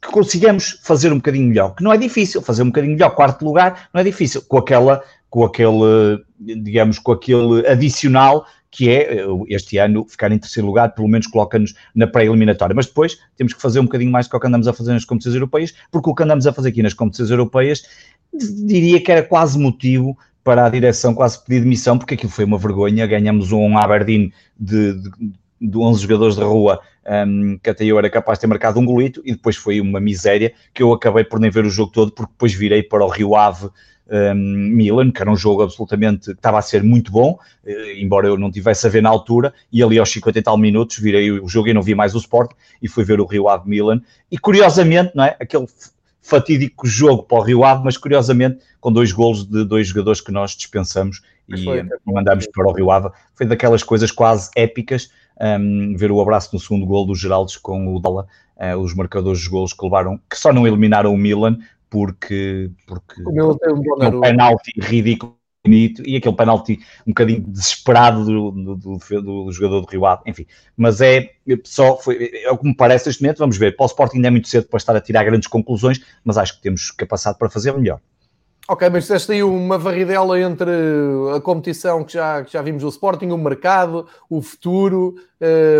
que consigamos fazer um bocadinho melhor, que não é difícil, fazer um bocadinho melhor, quarto lugar, não é difícil, com aquela, com aquele, digamos, com aquele adicional que é eh, este ano ficar em terceiro lugar, pelo menos coloca-nos na pré-eliminatória. Mas depois temos que fazer um bocadinho mais do que o que andamos a fazer nas competições europeias, porque o que andamos a fazer aqui nas competições europeias diria que era quase motivo para a direção quase pedir demissão, porque aquilo foi uma vergonha. Ganhamos um Aberdeen de, de, de 11 jogadores de rua, um, que até eu era capaz de ter marcado um golito, e depois foi uma miséria que eu acabei por nem ver o jogo todo, porque depois virei para o Rio Ave Milan, que era um jogo absolutamente que estava a ser muito bom, eh, embora eu não tivesse a ver na altura, e ali aos 50 e tal minutos virei o jogo e não vi mais o Sport e fui ver o Rio Ave Milan. E curiosamente, não é? Aquele fatídico jogo para o Rio Ave, mas curiosamente com dois golos de dois jogadores que nós dispensamos e foi, mandamos para o Rio Ave. Foi daquelas coisas quase épicas, um, ver o abraço no segundo gol dos Geraldes com o Dala, uh, os marcadores dos golos que levaram, que só não eliminaram o Milan, porque, porque o meu tem um, penalti ridículo e aquele penalti um bocadinho desesperado do, do, do, do, jogador do Rio Ave, enfim, mas é só, foi, é o que me parece neste momento, vamos ver, para o Sporting ainda é muito cedo para estar a tirar grandes conclusões, mas acho que temos capacidade para fazer melhor. Ok, mas disseste aí uma varridela entre a competição que já, que já vimos o Sporting, o mercado, o futuro,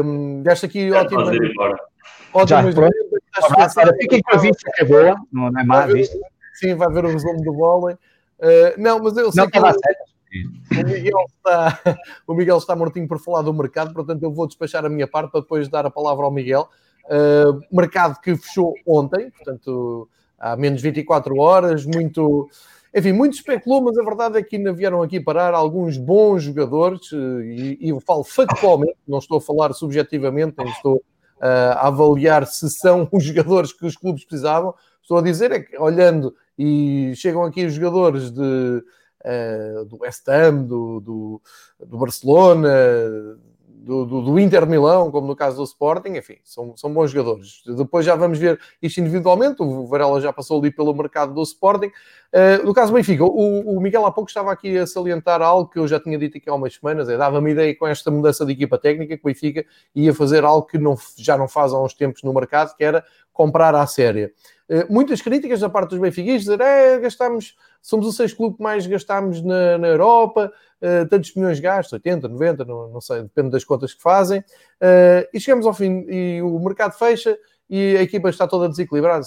um, deste aqui ótimo. Fiquem com a vista que é boa, não é má vista. Sim, vai ver o resumo do vôlei. Uh, não, mas eu sei não, que o, o, Miguel está, o Miguel está mortinho por falar do mercado, portanto eu vou despachar a minha parte para depois dar a palavra ao Miguel. Uh, mercado que fechou ontem, portanto há menos 24 horas, muito... Enfim, muito especulou, mas a verdade é que ainda vieram aqui parar alguns bons jogadores, e, e eu falo factualmente, não estou a falar subjetivamente, nem estou a avaliar se são (laughs) os jogadores que os clubes precisavam. Estou a dizer é que, olhando e chegam aqui os jogadores de, uh, do West Ham, do, do, do Barcelona, do, do, do, Inter Milão, como no caso do Sporting, enfim, são, são bons jogadores. Depois já vamos ver isto individualmente, o Varela já passou ali pelo mercado do Sporting. Uh, no caso do Benfica, o, o, Miguel há pouco estava aqui a salientar algo que eu já tinha dito aqui há umas semanas, é, dava-me ideia com esta mudança de equipa técnica que o Benfica ia fazer algo que não, já não faz há uns tempos no mercado, que era comprar à séria. Uh, muitas críticas da parte dos benfiquistas, dizer, é, gastamos, somos o seis clube que mais gastámos na, na Europa, uh, tantos milhões gastos, 80, 90, não, não sei, depende das contas que fazem, uh, e chegamos ao fim e o mercado fecha e a equipa está toda desequilibrada.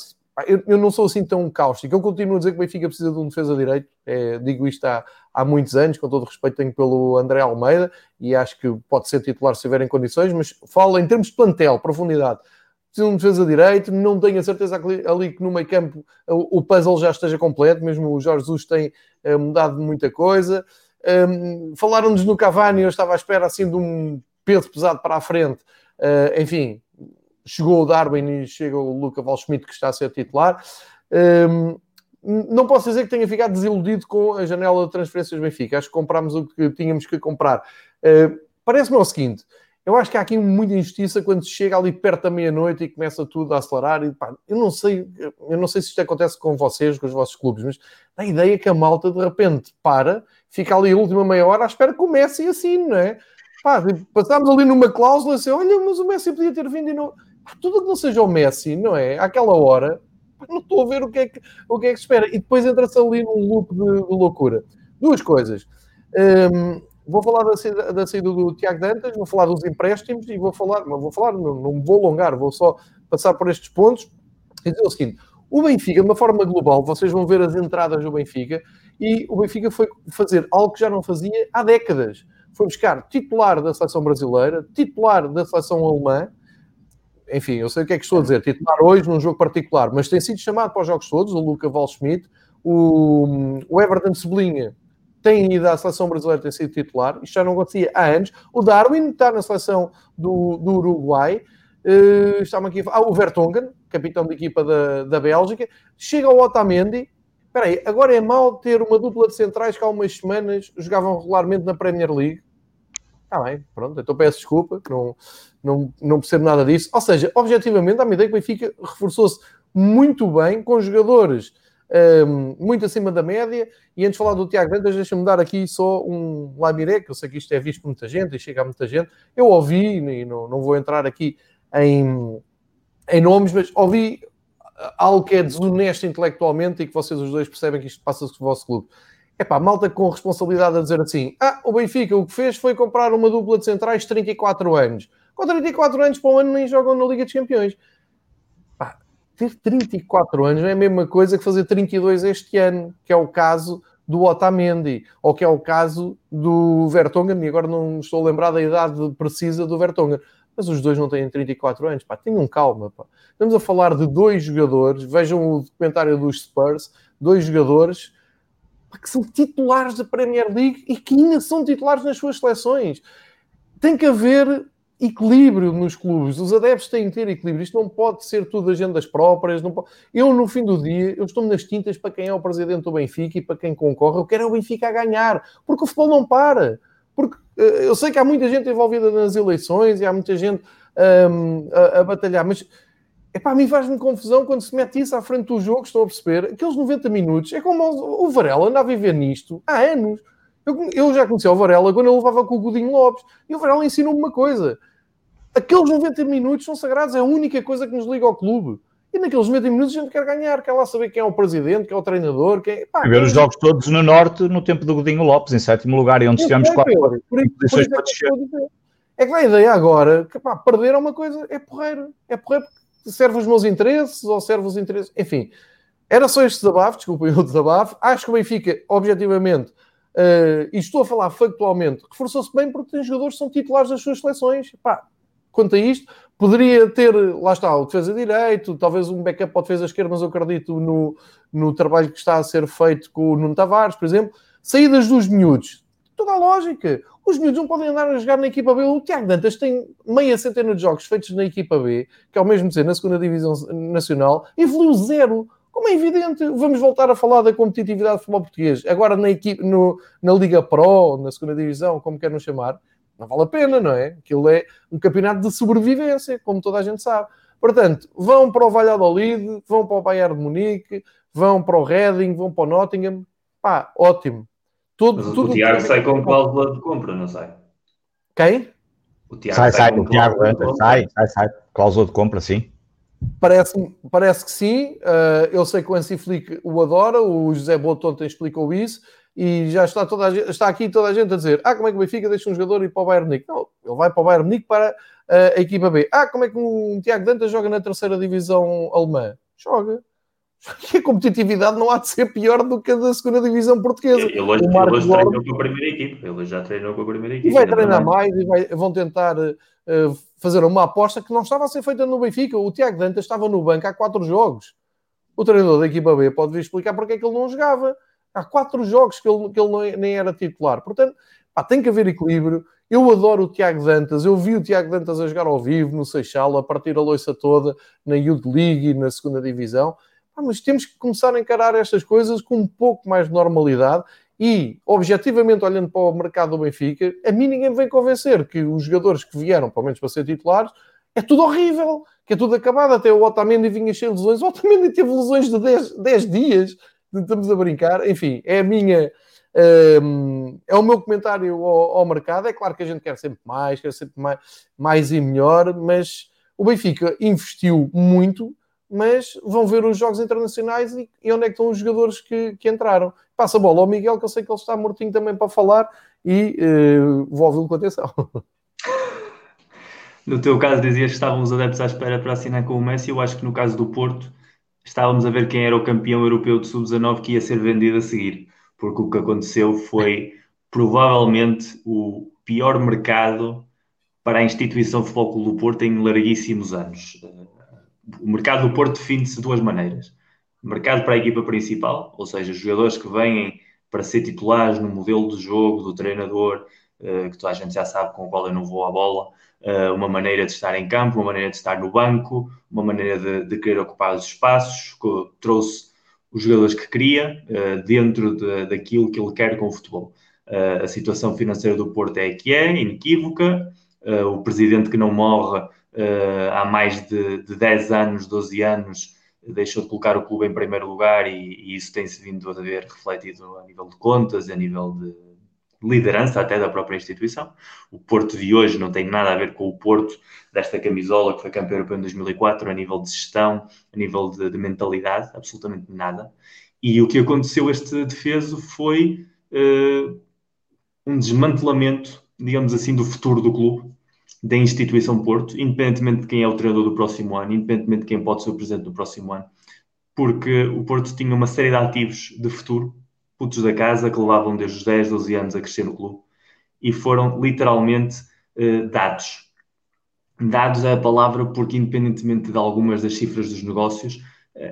Eu, eu, não sou assim tão cáustico. Eu continuo a dizer que o Benfica precisa de um defesa direito. É, digo isto há, há muitos anos, com todo o respeito tenho pelo André Almeida e acho que pode ser titular se tiver em condições, mas falo em termos de plantel, profundidade. Precisa de um defesa direito, não tenho a certeza ali, ali que no meio campo o, o, puzzle já esteja completo, mesmo o Jorge Jesus tem uh, mudado muita coisa. Um, Falaram-nos no Cavani, eu estava à espera assim de um peso pesado para a frente. Uh, enfim, chegou o Darwin e chega o Luca Valschmidt que está a ser titular. Um, não posso dizer que tenha ficado desiludido com a janela de transferências Benfica. Acho que comprámos o que tínhamos que comprar. Uh, Parece-me o seguinte: eu acho que há aqui muita injustiça quando se chega ali perto da meia-noite e começa tudo a acelerar. E, pá, eu não sei, eu não sei se isto acontece com vocês, com os vossos clubes, mas a ideia é que a malta de repente para fica ali a última meia hora à espera que o Messi assim, não é? Pá, passámos ali numa cláusula assim, olha, mas o Messi podia ter vindo e não... Tudo que não seja o Messi, não é? Àquela hora, não estou a ver o que é que, o que, é que espera. E depois entra-se ali num loop de, de, loucura. Duas coisas. Um, vou falar da saída, da saída, do Tiago Dantas, vou falar dos empréstimos e vou falar, mas vou falar, não, não vou alongar, vou só passar por estes pontos e dizer o seguinte: o Benfica, de uma forma global, vocês vão ver as entradas do Benfica, e o Benfica foi fazer algo que já não fazia há décadas. Foi buscar titular da seleção brasileira, titular da seleção alemã. enfim, eu sei o que é que estou a dizer, titular hoje num jogo particular, mas tem sido chamado para os jogos todos, o Luca Valschmidt, o, o Everton Cebolinha tem ido à seleção brasileira, tem sido titular, isto já não acontecia há anos. O Darwin está na seleção do, do Uruguai, uh, aqui ah, o Vertonghen, capitão de equipa da, da Bélgica, chega ao Otamendi. Espera aí, agora é mal ter uma dupla de centrais que há umas semanas jogavam regularmente na Premier League. Está bem, pronto, então peço desculpa, não, não, não percebo nada disso. Ou seja, objetivamente, a minha ideia que o Benfica reforçou-se muito bem com jogadores um, muito acima da média. E antes de falar do Tiago Dantas, deixa-me dar aqui só um lamiré, que eu sei que isto é visto por muita gente e chega a muita gente. Eu ouvi, e não, não vou entrar aqui em, em nomes, mas ouvi algo que é desonesto intelectualmente e que vocês os dois percebem que isto passa-se com o vosso clube. É pá, malta com responsabilidade a dizer assim: ah, o Benfica o que fez foi comprar uma dupla de centrais de 34 anos. Com 34 anos para um ano nem jogam na Liga dos Campeões ter 34 anos não é a mesma coisa que fazer 32 este ano, que é o caso do Otamendi, ou que é o caso do Vertonghen, e agora não estou a lembrar da idade precisa do Vertonghen, mas os dois não têm 34 anos, pá, tenham calma, pá. Estamos a falar de dois jogadores, vejam o documentário dos Spurs, dois jogadores pá, que são titulares da Premier League e que ainda são titulares nas suas seleções. Tem que haver equilíbrio nos clubes. Os adeptos têm que ter equilíbrio. Isto não pode ser tudo agendas próprias. Pode... Eu, no fim do dia, eu estou nas tintas para quem é o presidente do Benfica e para quem concorre. Eu quero é o Benfica a ganhar, porque o futebol não para. Porque uh, eu sei que há muita gente envolvida nas eleições e há muita gente um, a, a, batalhar, mas epá, a mim faz-me confusão quando se mete isso à frente do jogo. Estou a perceber aqueles 90 minutos. É como o, o Varela anda a viver nisto há anos. Eu, eu já conheci o Varela quando ele levava com o Godinho Lopes e o Varela ensinou-me uma coisa aqueles 90 minutos são sagrados, é a única coisa que nos liga ao clube. E naqueles 90 minutos a gente quer ganhar, quer lá saber quem é o presidente, quem é o treinador, quem Pá, ver os jogos todos no Norte no tempo do Godinho Lopes, em sétimo lugar, e onde tivemos quatro posições para descer. É que a ideia agora, que pá, perder é uma coisa, é porreiro. É porreiro porque serve os meus interesses ou serve os interesses. Enfim, era só este desabafo, desculpem o desabafo. Acho que o Benfica, objetivamente, uh, e estou a falar factualmente, reforçou-se bem porque tem jogadores que são titulares das suas seleções. Pá, quanto a isto. Poderia ter, lá está, o defesa direito, talvez um backup para a defesa esquerda, mas eu acredito no, no trabalho que está a ser feito com o Nuno Tavares, por exemplo. Saídas dos miúdos, toda a lógica. Os miúdos não podem andar a jogar na equipa B. O Tiago Dantas tem meia centena de jogos feitos na equipa B, que é o mesmo dizer na segunda divisão nacional, evoluiu zero. Como é evidente, vamos voltar a falar da competitividade do futebol português. Agora na, equipe, no, na Liga Pro, na segunda divisão, como queiram chamar, não vale a pena, não é? Aquilo é um campeonato de sobrevivência, como toda a gente sabe. Portanto, vão para o Valladolid, vão para o Bayern de Munique, vão para o Reading, vão para o Nottingham. Pá, ótimo. Tudo, Mas tudo o Tiago sai com cláusula de compra, não sai? Quem? O Tiago sai, sai, sai, o Tiago sai, sai, sai. Cláusula de compra, sim. Parece, parece que sim. Uh, eu sei que o Ansi Flick o adora, o José Botonta explicou isso e já está, toda gente, está aqui toda a gente a dizer: ah, como é que o Benfica deixa um jogador ir para o Bayern Munique? Não, ele vai para o Bayern Munique para uh, a equipa B. Ah, como é que um Tiago Dantas joga na terceira divisão alemã? Joga. (laughs) E a competitividade não há de ser pior do que a da segunda divisão portuguesa. Ele hoje, ele hoje treinou com a primeira equipe. Ele já treinou com a primeira equipe. E vai treinar mais e vai, vão tentar uh, fazer uma aposta que não estava a ser feita no Benfica. O Tiago Dantas estava no banco há quatro jogos. O treinador da equipa B pode vir explicar porque é que ele não jogava. Há quatro jogos que ele, que ele não, nem era titular. Portanto, pá, tem que haver equilíbrio. Eu adoro o Tiago Dantas. Eu vi o Tiago Dantas a jogar ao vivo no Seixal, a partir a loiça toda na Youth League e na segunda divisão. Pá, mas temos que começar a encarar estas coisas com um pouco mais de normalidade e, objetivamente, olhando para o mercado do Benfica, a mim ninguém me vem convencer que os jogadores que vieram, pelo menos para ser titulares, é tudo horrível, que é tudo acabado. Até o Otamendi vinha cheio de lesões. O Otamendi teve lesões de 10, 10 dias estamos a brincar. Enfim, é a minha. Um, é o meu comentário ao, ao, mercado. É claro que a gente quer sempre mais, quer sempre mais, mais e melhor, mas o Benfica investiu muito. Mas vão ver os jogos internacionais e, e onde é que estão os jogadores que, que, entraram. Passa a bola ao Miguel, que eu sei que ele está mortinho também para falar e uh, vou ouvi-lo com atenção. (laughs) No teu caso, dizias que estavam os adeptos à espera para assinar com o Messi. Eu acho que no caso do Porto, estávamos a ver quem era o campeão europeu de sub-19 que ia ser vendido a seguir, porque o que aconteceu foi provavelmente o pior mercado para a instituição Futebol Clube do Porto em larguíssimos anos. O mercado do Porto define-se de duas maneiras. Mercado para a equipa principal, ou seja, jogadores que vêm para ser titulares no modelo de jogo do treinador, eh, que toda a gente já sabe com o qual eu não vou à bola, eh, uma maneira de estar em campo, uma maneira de estar no banco, uma maneira de, de querer ocupar os espaços, que trouxe os jogadores que queria eh, dentro de, daquilo que ele quer com o futebol. a situação financeira do Porto é a que é, inequívoca, o presidente que não morre há mais de, de 10 anos, 12 anos, deixou de colocar o clube em primeiro lugar e, e isso tem-se vindo a ver refletido a nível de contas, a nível de liderança até da própria instituição. O Porto de hoje não tem nada a ver com o Porto desta camisola que foi campeão europeu em 2004, a nível de gestão, a nível de, de mentalidade, absolutamente nada. E o que aconteceu este defeso foi uh, um desmantelamento, digamos assim, do futuro do clube, da instituição Porto, independentemente de quem é o treinador do próximo ano, independentemente de quem pode ser o presidente do próximo ano, porque o Porto tinha uma série de ativos de futuro, putos da casa, que levavam desde os 10, 12 anos a crescer no clube, e foram literalmente eh, dados. Dados é a palavra porque, independentemente de algumas das cifras dos negócios,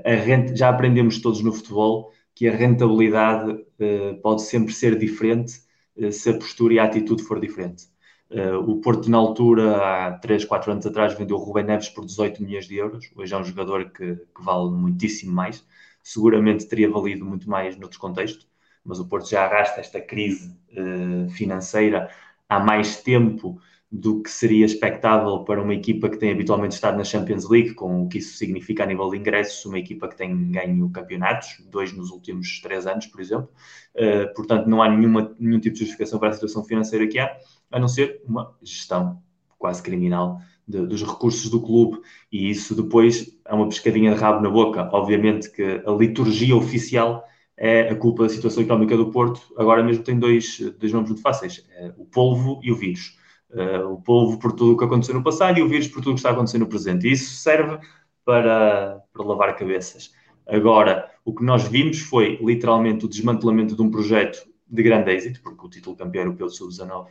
renta, já aprendemos todos no futebol que a rentabilidade eh, pode sempre ser diferente eh, se a postura e a atitude for diferente. Uh, o Porto, na altura, há 3, 4 anos atrás, vendeu o Rubem Neves por 18 milhões de euros. Hoje é um jogador que, que vale muitíssimo mais. Seguramente teria valido muito mais noutro contexto, mas o Porto já arrasta esta crise uh, financeira há mais tempo do que seria expectável para uma equipa que tem habitualmente estado na Champions League, com o que isso significa a nível de ingressos, uma equipa que tem ganho campeonatos, dois nos últimos três anos, por exemplo. Uh, portanto, não há nenhuma, nenhum tipo de justificação para a situação financeira que há a não ser uma gestão quase criminal de, dos recursos do clube. E isso depois é uma pescadinha de rabo na boca. Obviamente que a liturgia oficial é a culpa da situação económica do Porto. Agora mesmo tem dois, dois nomes muito fáceis: é o polvo e o vírus. Uh, o polvo por tudo o que aconteceu no passado e o vírus por tudo o que está acontecendo no presente. E isso serve para, para lavar cabeças. Agora, o que nós vimos foi literalmente o desmantelamento de um projeto de grande êxito, porque o título campeão europeu de sub-19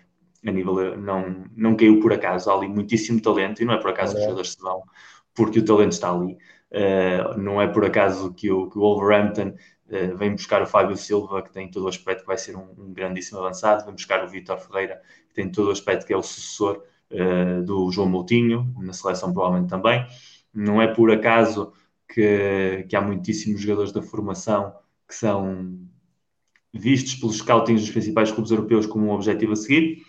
a nível não, não caiu por acaso. Há ali muitíssimo talento e não é por acaso é. que os jogadores se vão, porque o talento está ali. Uh, não é por acaso que o, que o Wolverhampton uh, vem buscar o Fábio Silva, que tem todo o aspecto que vai ser um, um grandíssimo avançado, vem buscar o Vítor Ferreira, que tem todo o aspecto que é o sucessor uh, do João Moutinho, na seleção provavelmente também. Não é por acaso que, que há muitíssimos jogadores da formação que são vistos pelos scoutings dos principais clubes europeus como um objetivo a seguir.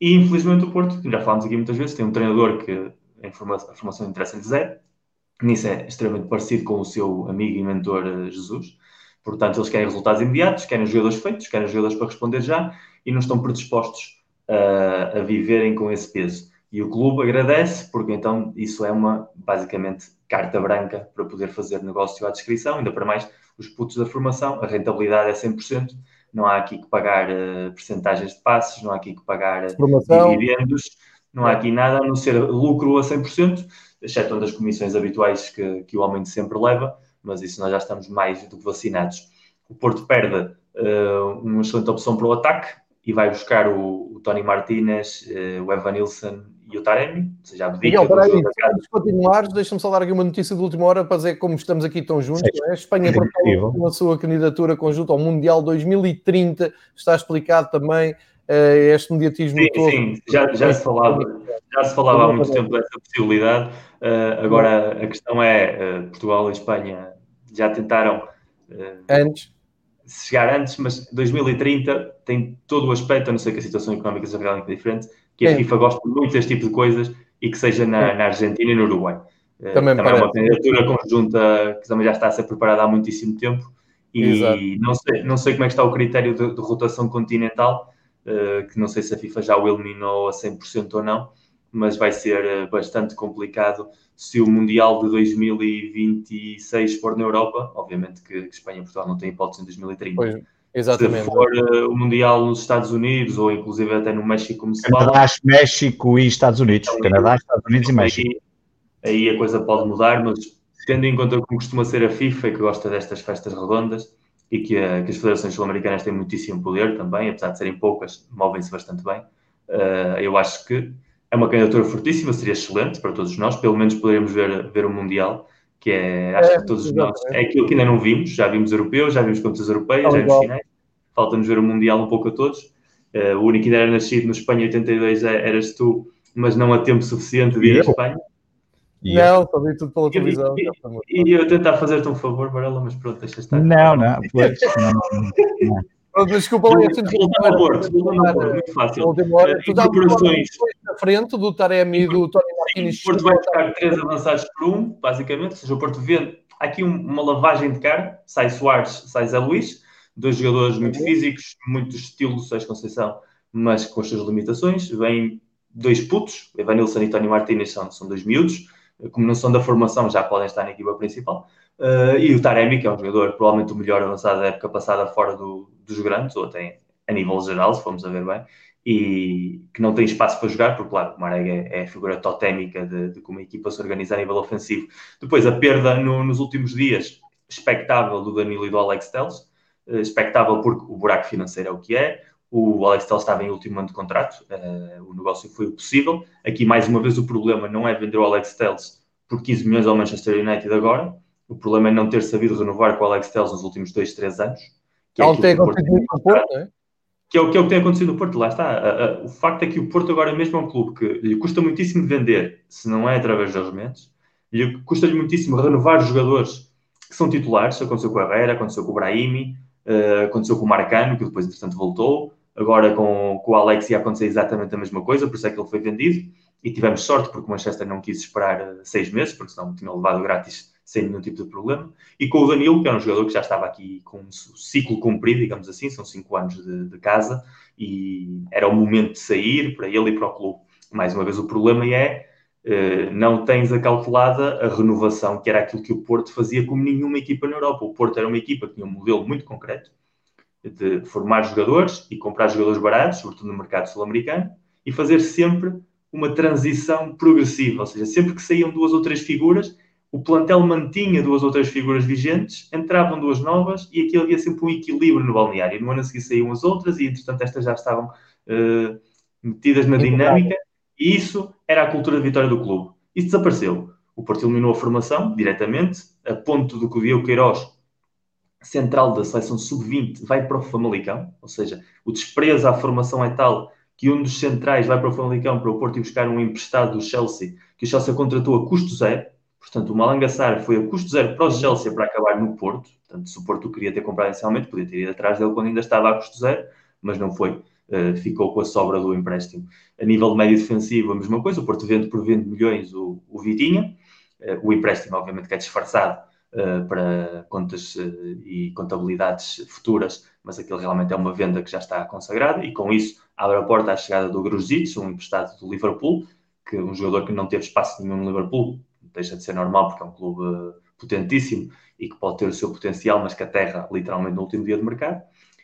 E infelizmente o Porto, já falámos aqui muitas vezes, tem um treinador que a formação, a formação interessa-lhe zero. Nisso é extremamente parecido com o seu amigo e mentor eh, Jesus. Portanto, eles querem resultados imediatos, querem jogadores feitos, querem jogadores para responder já e não estão predispostos a, a viverem com esse peso. E o clube agradece, porque então isso é uma, basicamente, carta branca para poder fazer negócio à descrição, ainda para mais os putos da formação, a rentabilidade é 100%, não há aqui que pagar uh, percentagens de passes, não há aqui que pagar uh, dividendos, não há aqui nada a não ser lucro a 100%, exceto das comissões habituais que, que o homem sempre leva, mas isso nós já estamos mais do que vacinados. O Porto perde uh, uma excelente opção para o ataque e vai buscar o, o Tony Martinez, uh, o Evan Nilsson e o Taremi, ou seja, abdica Miguel, peraí, antes de continuar, deixa-me só dar aqui uma notícia de última hora para dizer como estamos aqui tão juntos. Sim, é? Espanha propõe a sua candidatura conjunta ao Mundial 2030, está explicado também este mediatismo sim, todo. Sim, já, já, se falava, já se falava há muito tempo dessa possibilidade. Uh, agora a questão é, uh, Portugal e Espanha já tentaram antes chegar antes, mas 2030 tem todo o aspecto, a não ser que a situação económica seja realmente diferente, que a é. FIFA gosta muito deste tipo de coisas e que seja na, na Argentina e no Uruguai. Eh, também, também é uma candidatura conjunta que também já está a ser preparada há muitíssimo tempo e não sei, não sei como é que está o critério de, de rotação continental, que não sei se a FIFA já o eliminou a 100% ou não, mas vai ser uh, bastante complicado se o Mundial de 2026 for na Europa, obviamente que, que Espanha e Portugal não têm hipótese em 2030. Pois Exatamente. Se for uh, o Mundial nos Estados Unidos ou inclusive até no México, como se Canadá, fala. México e Estados Unidos. Então, Canadá, Estados Unidos e México. Aí, aí, a coisa pode mudar, mas tendo em conta como costuma ser a FIFA, que gosta destas festas redondas e que, que as federações sul-americanas têm muitíssimo poder também, apesar de serem poucas, movem-se bastante bem. Uh, eu acho que é uma candidatura fortíssima, seria excelente para todos nós, pelo menos poderíamos ver, ver o Mundial, que é, acho é, que todos nós, é. Aquilo que ainda não vimos, já vimos europeus, já vimos contas europeias, já vimos finais, falta-nos ver o Mundial um pouco a todos. Uh, o único que ainda era nascido no Espanha 82 é, eras tu, mas não há tempo suficiente de ir à Espanha. Não, só vi tudo pela televisão. E, e, eu tentar fazer-te um favor, Varela, mas pronto, deixa estar. Não, não, pois, não, não. Desculpa lá, este muito fácil. Incorporações na frente do Taremi e do Tony Martins. O Porto vai buscar três avançados por um, basicamente. Ou seja, o Porto vende aqui uma lavagem de cara. Sai Soares, sai Zé Luís. Dois jogadores muito uhum. físicos, muito estilo Sérgio Conceição, mas com as suas limitações. Vêm dois putos, Evanilson e Tony Martins são, são dois miúdos. Como não são da formação, já podem estar na equipa principal. Uh, e o Taremi, que é um jogador provavelmente o melhor avançado da época passada fora do, dos grandes, ou até a nível geral, se formos a ver bem, e que não tem espaço para jogar, porque, claro, o Marega é, a figura totémica de, de, como a equipa se organiza a nível ofensivo. Depois, a perda no, nos últimos dias, expectável do Danilo e do Alex Telles, uh, expectável porque o buraco financeiro é o que é, o Alex Telles estava em último ano de contrato, uh, o negócio foi o possível. Aqui, mais uma vez, o problema não é vender o Alex Telles por 15 milhões ao Manchester United agora, o problema é não ter sabido renovar com o Alex Telles nos últimos dois, três anos. Que é, tem acontecido no Porto, é? Que é, o, que é o que tem acontecido no Porto, lá está. o facto é que o Porto agora mesmo é um clube que lhe custa muitíssimo vender, se não é através dos remendos, lhe custa-lhe muitíssimo renovar os jogadores que são titulares, aconteceu com o Herrera, aconteceu com o Brahimi, uh, aconteceu com o Marcano, que depois entretanto voltou, agora com, com o Alex ia acontecer exatamente a mesma coisa, por isso é que ele foi vendido, e tivemos sorte porque o Manchester não quis esperar uh, seis meses, porque senão tinha levado grátis sem nenhum tipo de problema. E com o Danilo, que é um jogador que já estava aqui com um ciclo cumprido, digamos assim, são cinco anos de, de casa, e era o momento de sair para ele e para o clube. Mais uma vez, o problema é Uh, não tens a calculada a renovação, que era aquilo que o Porto fazia como nenhuma equipa na Europa. O Porto era uma equipa que tinha um modelo muito concreto de formar jogadores e comprar jogadores baratos, sobretudo no mercado sul-americano, e fazer sempre uma transição progressiva, ou seja, sempre que saíam duas ou três figuras, o plantel mantinha duas ou três figuras vigentes, entravam duas novas e aqui havia sempre um equilíbrio no balneário. No ano a seguir saíam as outras e, entretanto, estas já estavam uh, metidas na dinâmica e isso era a cultura de vitória do clube. Isso desapareceu. O Porto eliminou a formação diretamente, a ponto do que o Diego Queiroz, central da seleção sub-20, vai para o Famalicão, ou seja, o desprezo à formação é tal que um dos centrais vai para o Famalicão para o Porto ir buscar um emprestado do Chelsea, que o Chelsea contratou a custo zero, Portanto, o Malangassar foi a custo zero para o Chelsea para acabar no Porto. Portanto, se o Porto queria ter comprado inicialmente, podia ter ido atrás dele quando ainda estava a custo zero, mas não foi. Uh, ficou com a sobra do empréstimo. A nível de médio defensivo, a mesma coisa. O Porto vende por 20 milhões o, o Vitinha. Uh, o empréstimo, obviamente, que é disfarçado uh, para contas e contabilidades futuras, mas aquilo realmente é uma venda que já está consagrada. E com isso, abre a porta à chegada do Grujic, um emprestado do Liverpool, que um jogador que não teve espaço nenhum no Liverpool, deixa de ser normal porque é um clube potentíssimo e que pode ter o seu potencial, mas que aterra literalmente no último dia de mercado.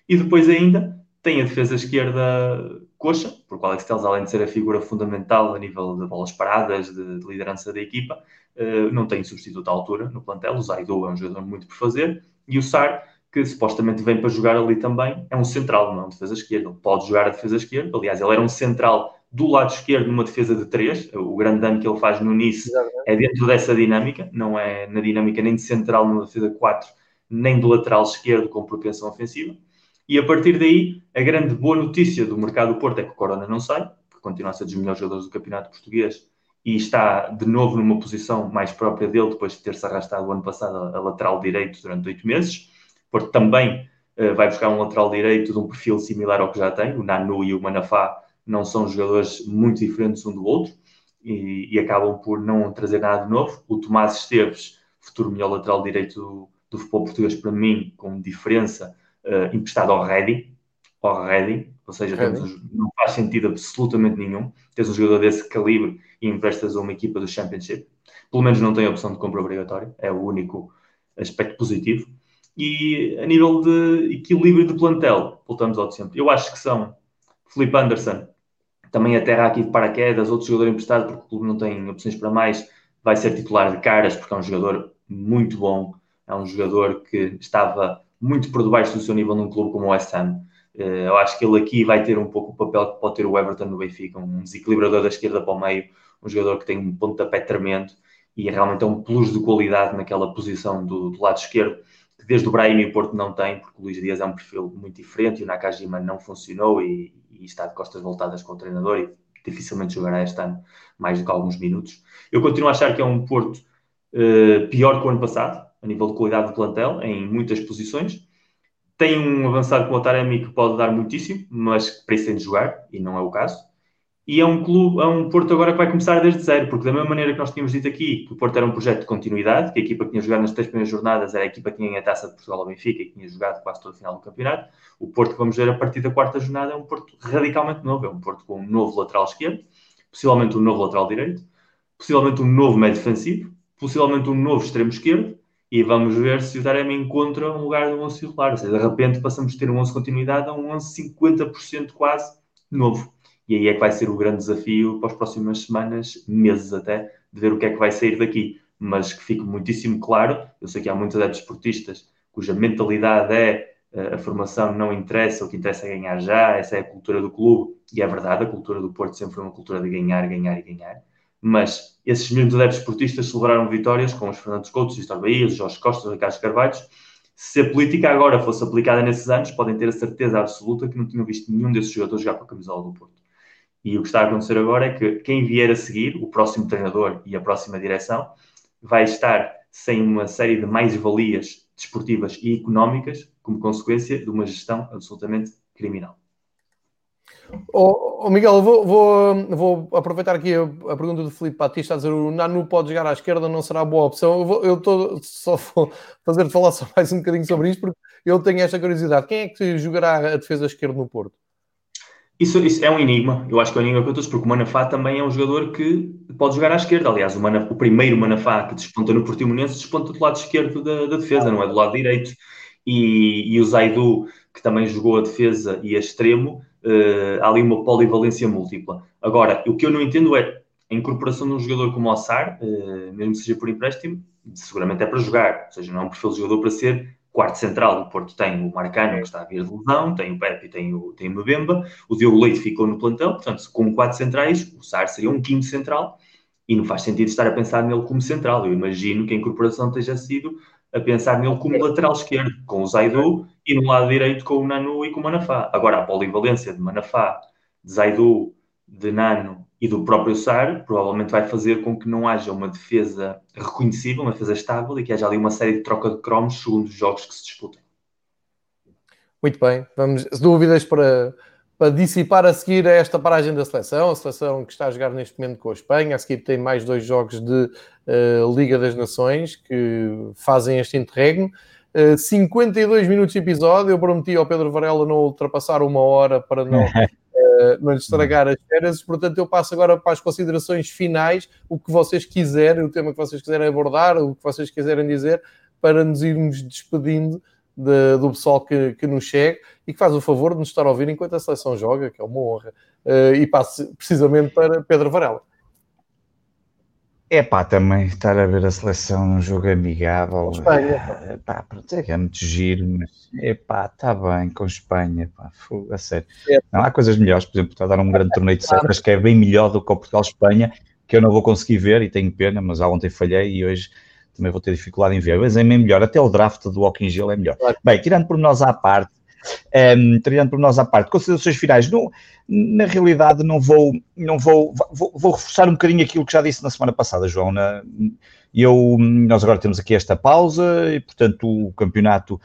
E depois ainda tem a defesa esquerda coxa, porque o Alex Telles, além de ser a figura fundamental a nível de bolas paradas, de, de liderança da equipa, uh, não tem substituto à altura no plantel. O Zaidu é um jogador muito por fazer. E o Sar, que supostamente vem para jogar ali também, é um central, não é um defesa esquerda. Ele pode jogar a defesa esquerda. Aliás, ele era um central do lado esquerdo numa defesa de três. O grande dano que ele faz no Nice é dentro dessa dinâmica, não é na dinâmica nem de central numa defesa de 4, nem do lateral esquerdo com propensão ofensiva. E a partir daí, a grande boa notícia do mercado do Porto é que o Corona não sai, que continua a ser dos melhores jogadores do campeonato português e está de novo numa posição mais própria dele depois de ter-se arrastado o ano passado a lateral direito durante oito meses. Porto também uh, vai buscar um lateral direito de um perfil similar ao que já tem, o Nanu e o Manafá não são jogadores muito diferentes um do outro e, e acabam por não trazer nada de novo. O Tomás Esteves, futuro melhor lateral direito do, do futebol português, para mim, com diferença, uh, emprestado ao Ready, ao Ready, ou seja, não faz sentido absolutamente nenhum. Tens um jogador desse calibre e emprestas a uma equipa do Championship. Pelo menos não tem a opção de compra obrigatória, é o único aspecto positivo. E a nível de equilíbrio de plantel, voltamos ao de sempre. Eu acho que são Felipe Anderson, também a Terra aqui de paraquedas, outro jogador emprestado, porque o clube não tem opções para mais, vai ser titular de caras, porque é um jogador muito bom, é um jogador que estava muito por debaixo do seu nível num clube como o West Ham. eu acho que ele aqui vai ter um pouco o papel que pode ter o Everton no Benfica, um desequilibrador da esquerda para o meio, um jogador que tem um pontapé tremendo e realmente é um plus de qualidade naquela posição do, do lado esquerdo, que desde o Brahim e o Porto não tem, porque o Luís Dias é um perfil muito diferente e o Nakajima não funcionou e, e está de costas voltadas com o treinador e dificilmente jogará este ano mais do que alguns minutos. Eu continuo a achar que é um Porto uh, pior que o ano passado, a nível de qualidade de plantel, em muitas posições. Tem um avançado como o Taremi que pode dar muitíssimo, mas que precisa de jogar, e não é o caso. E é um clube, é um Porto agora que vai começar desde zero, porque da mesma maneira que nós tínhamos dito aqui, que o Porto era um projeto de continuidade, que a equipa que tinha jogado nas três primeiras jornadas era a equipa que tinha a taça de Portugal ao Benfica e que tinha jogado quase todo o final do campeonato, o Porto que vamos ver a partir da quarta jornada é um Porto radicalmente novo, é um Porto com um novo lateral esquerdo, possivelmente um novo lateral direito, possivelmente um novo médio defensivo, possivelmente um novo extremo esquerdo, e vamos ver se o Taremi encontra um lugar no 11 titular. Ou seja, de repente passamos de ter um 11 continuidade a um 11 50% quase novo. E aí é que vai ser o grande desafio para as próximas semanas, meses até, de ver o que é que vai sair daqui. Mas que fique muitíssimo claro, eu sei que há muitos adeptos esportistas cuja mentalidade é eh, a formação não interessa, o que interessa é ganhar já, essa é a cultura do clube, e é verdade, a cultura do Porto sempre foi uma cultura de ganhar, ganhar e ganhar mas esses mesmos adeptos esportistas celebraram vitórias com os Fernandes Coutos, Sistor Bahia, os Jorge Costa, os Ricardo Carvalhos. Se a política agora fosse aplicada nesses anos, podem ter a certeza absoluta que não tinham visto nenhum desses jogadores jogar com a camisola do Porto. E o que está a acontecer agora é que quem vier a seguir, o próximo treinador e a próxima direção, vai estar sem uma série de mais-valias desportivas e económicas como consequência de uma gestão absolutamente criminal. Oh, oh Miguel, vou, vou, vou, aproveitar aqui a, a, pergunta do Felipe Batista a dizer o Nanu pode jogar à esquerda, não será boa opção. Eu estou só vou fazer falar só mais um bocadinho sobre isto, porque eu tenho esta curiosidade. Quem é que jogará a defesa esquerda no Porto? Isso, isso, é um enigma, eu acho que é um enigma para todos, porque o Manafá também é um jogador que pode jogar à esquerda. Aliás, o, Manafá, o primeiro Manafá que desponta no Portimonense desponta do lado esquerdo da, da defesa, não é do lado direito. E, e o Zaidu, que também jogou a defesa e a extremo, uh, há ali uma polivalência múltipla. Agora, o que eu não entendo é a incorporação de um jogador como o Assar, uh, mesmo que seja por empréstimo, seguramente é para jogar, ou seja, não é um perfil de jogador para ser quarto central. O Porto tem o Marcano, que está a vir de lesão, tem o Pepe, tem o, tem o Mbemba, o Diogo Leite ficou no plantel, portanto, com quatro centrais, o Sar seria um quinto central, e não faz sentido estar a pensar nele como central. Eu imagino que a incorporação tenha sido a pensar nele como lateral esquerdo, com o Zaidu, e no lado direito com o Nanu e com o Manafá. Agora, a polivalência de Manafá, de Zaidu, de Nano e do próprio Sar provavelmente vai fazer com que não haja uma defesa reconhecível, uma defesa estável e que haja ali uma série de troca de cromos segundo os jogos que se disputam. Muito bem, vamos dúvidas para, para dissipar a seguir a esta paragem da seleção, a seleção que está a jogar neste momento com a Espanha, a seguir tem mais dois jogos de uh, Liga das Nações que fazem este interregno. 52 eh, minutos de episódio. Eu prometi ao Pedro Varela não ultrapassar uma hora para não, uh, (laughs) não estragar as férias. Portanto, eu passo agora para as considerações finais, o que vocês quiserem, o tema que vocês quiserem abordar, o que vocês quiserem dizer, para nos irmos despedindo de, do pessoal que, que nos chega e que faz o favor de nos estar a ouvir enquanto a seleção joga, que é uma honra. Uh, e passo precisamente para Pedro Varela. É pá, também estar a ver a seleção num jogo amigável. Espanha. É pá, pronto, é, é muito giro, mas é pá, está bem com Espanha, pá, a sério. É. Não, há coisas melhores, por exemplo, está a dar um grande torneio de setas que é bem melhor do que o Portugal-Espanha, que eu não vou conseguir ver e tenho pena, mas ontem falhei e hoje também vou ter dificuldade em ver. Mas é melhor, até o draft do Walking Gil é melhor. Claro. Bem, tirando por nós à parte, um, tirando por nós à parte, considerações finais, não, na realidade não vou, não vou, vou, vou, reforçar um bocadinho aquilo que já disse na semana passada, João. Na, eu, nós agora temos aqui esta pausa e, portanto, o campeonato,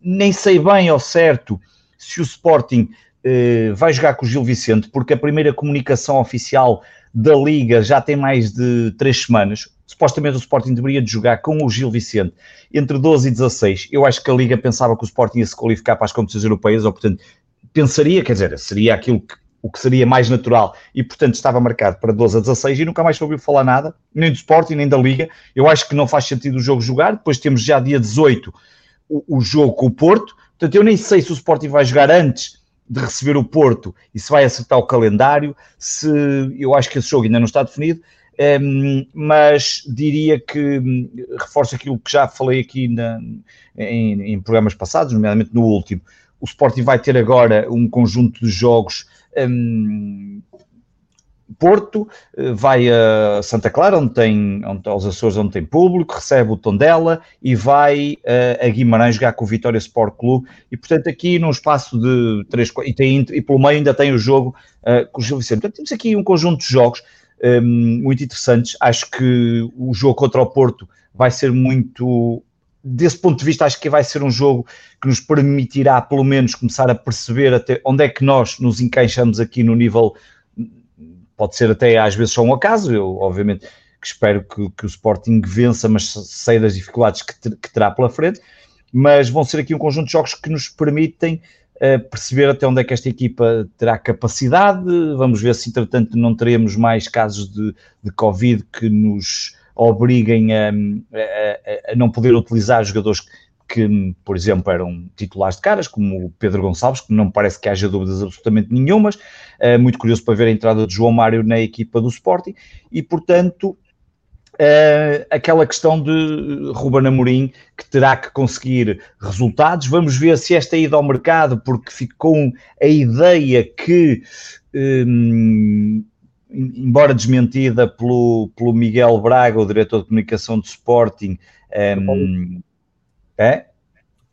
nem sei bem ao certo se o Sporting eh, vai jogar com o Gil Vicente, porque a primeira comunicação oficial da Liga já tem mais de três semanas supostamente o Sporting deveria de jogar com o Gil Vicente entre 12 e 16. Eu acho que a Liga pensava que o Sporting ia se qualificar para as competições europeias, ou portanto, pensaria, quer dizer, seria aquilo que o que seria mais natural, e portanto estava marcado para 12 a 16 e nunca mais ouviu falar nada, nem do Sporting, nem da Liga. Eu acho que não faz sentido o jogo jogar. Depois temos já dia 18 o, o jogo com o Porto, portanto eu nem sei se o Sporting vai jogar antes de receber o Porto e se vai acertar o calendário, se eu acho que esse jogo ainda não está definido. Um, mas diria que hum, reforço aquilo que já falei aqui na, em, em, programas passados, nomeadamente no último. o Sporting vai ter agora um conjunto de jogos. Um, Porto, eh, vai a Santa Clara, onde tem onde, aos Açores, onde tem público, recebe o Tondela e vai uh, a Guimarães jogar com o Vitória Sport Clube. E portanto, aqui num espaço de 3, e, tem, e pelo meio ainda tem o jogo uh, com o Gil Vicente. Portanto, temos aqui um conjunto de jogos um, ehm, muito interessantes. Acho que o jogo contra o Porto vai ser muito. Desse ponto de vista, acho que vai ser um jogo que nos permitirá, pelo menos, começar a perceber até onde é que nós nos encaixamos aqui no nível pode ser até às vezes só um acaso, eu obviamente que espero que, que o Sporting vença, mas sei das dificuldades que, ter, que, terá pela frente, mas vão ser aqui um conjunto de jogos que nos permitem perceber até onde é que esta equipa terá capacidade, vamos ver se entretanto não teremos mais casos de, de Covid que nos obriguem a, a, a não poder utilizar jogadores que, por exemplo, eram titulares de caras, como o Pedro Gonçalves, que não parece que haja dúvidas absolutamente nenhumas. Uh, muito curioso para ver a entrada de João Mário na equipa do Sporting e, portanto, uh, aquela questão de Ruben Amorim que terá que conseguir resultados. Vamos ver se esta ida ao mercado, porque ficou a ideia que. Um, embora desmentida pelo, pelo Miguel Braga, o diretor de comunicação do Sporting, um, é?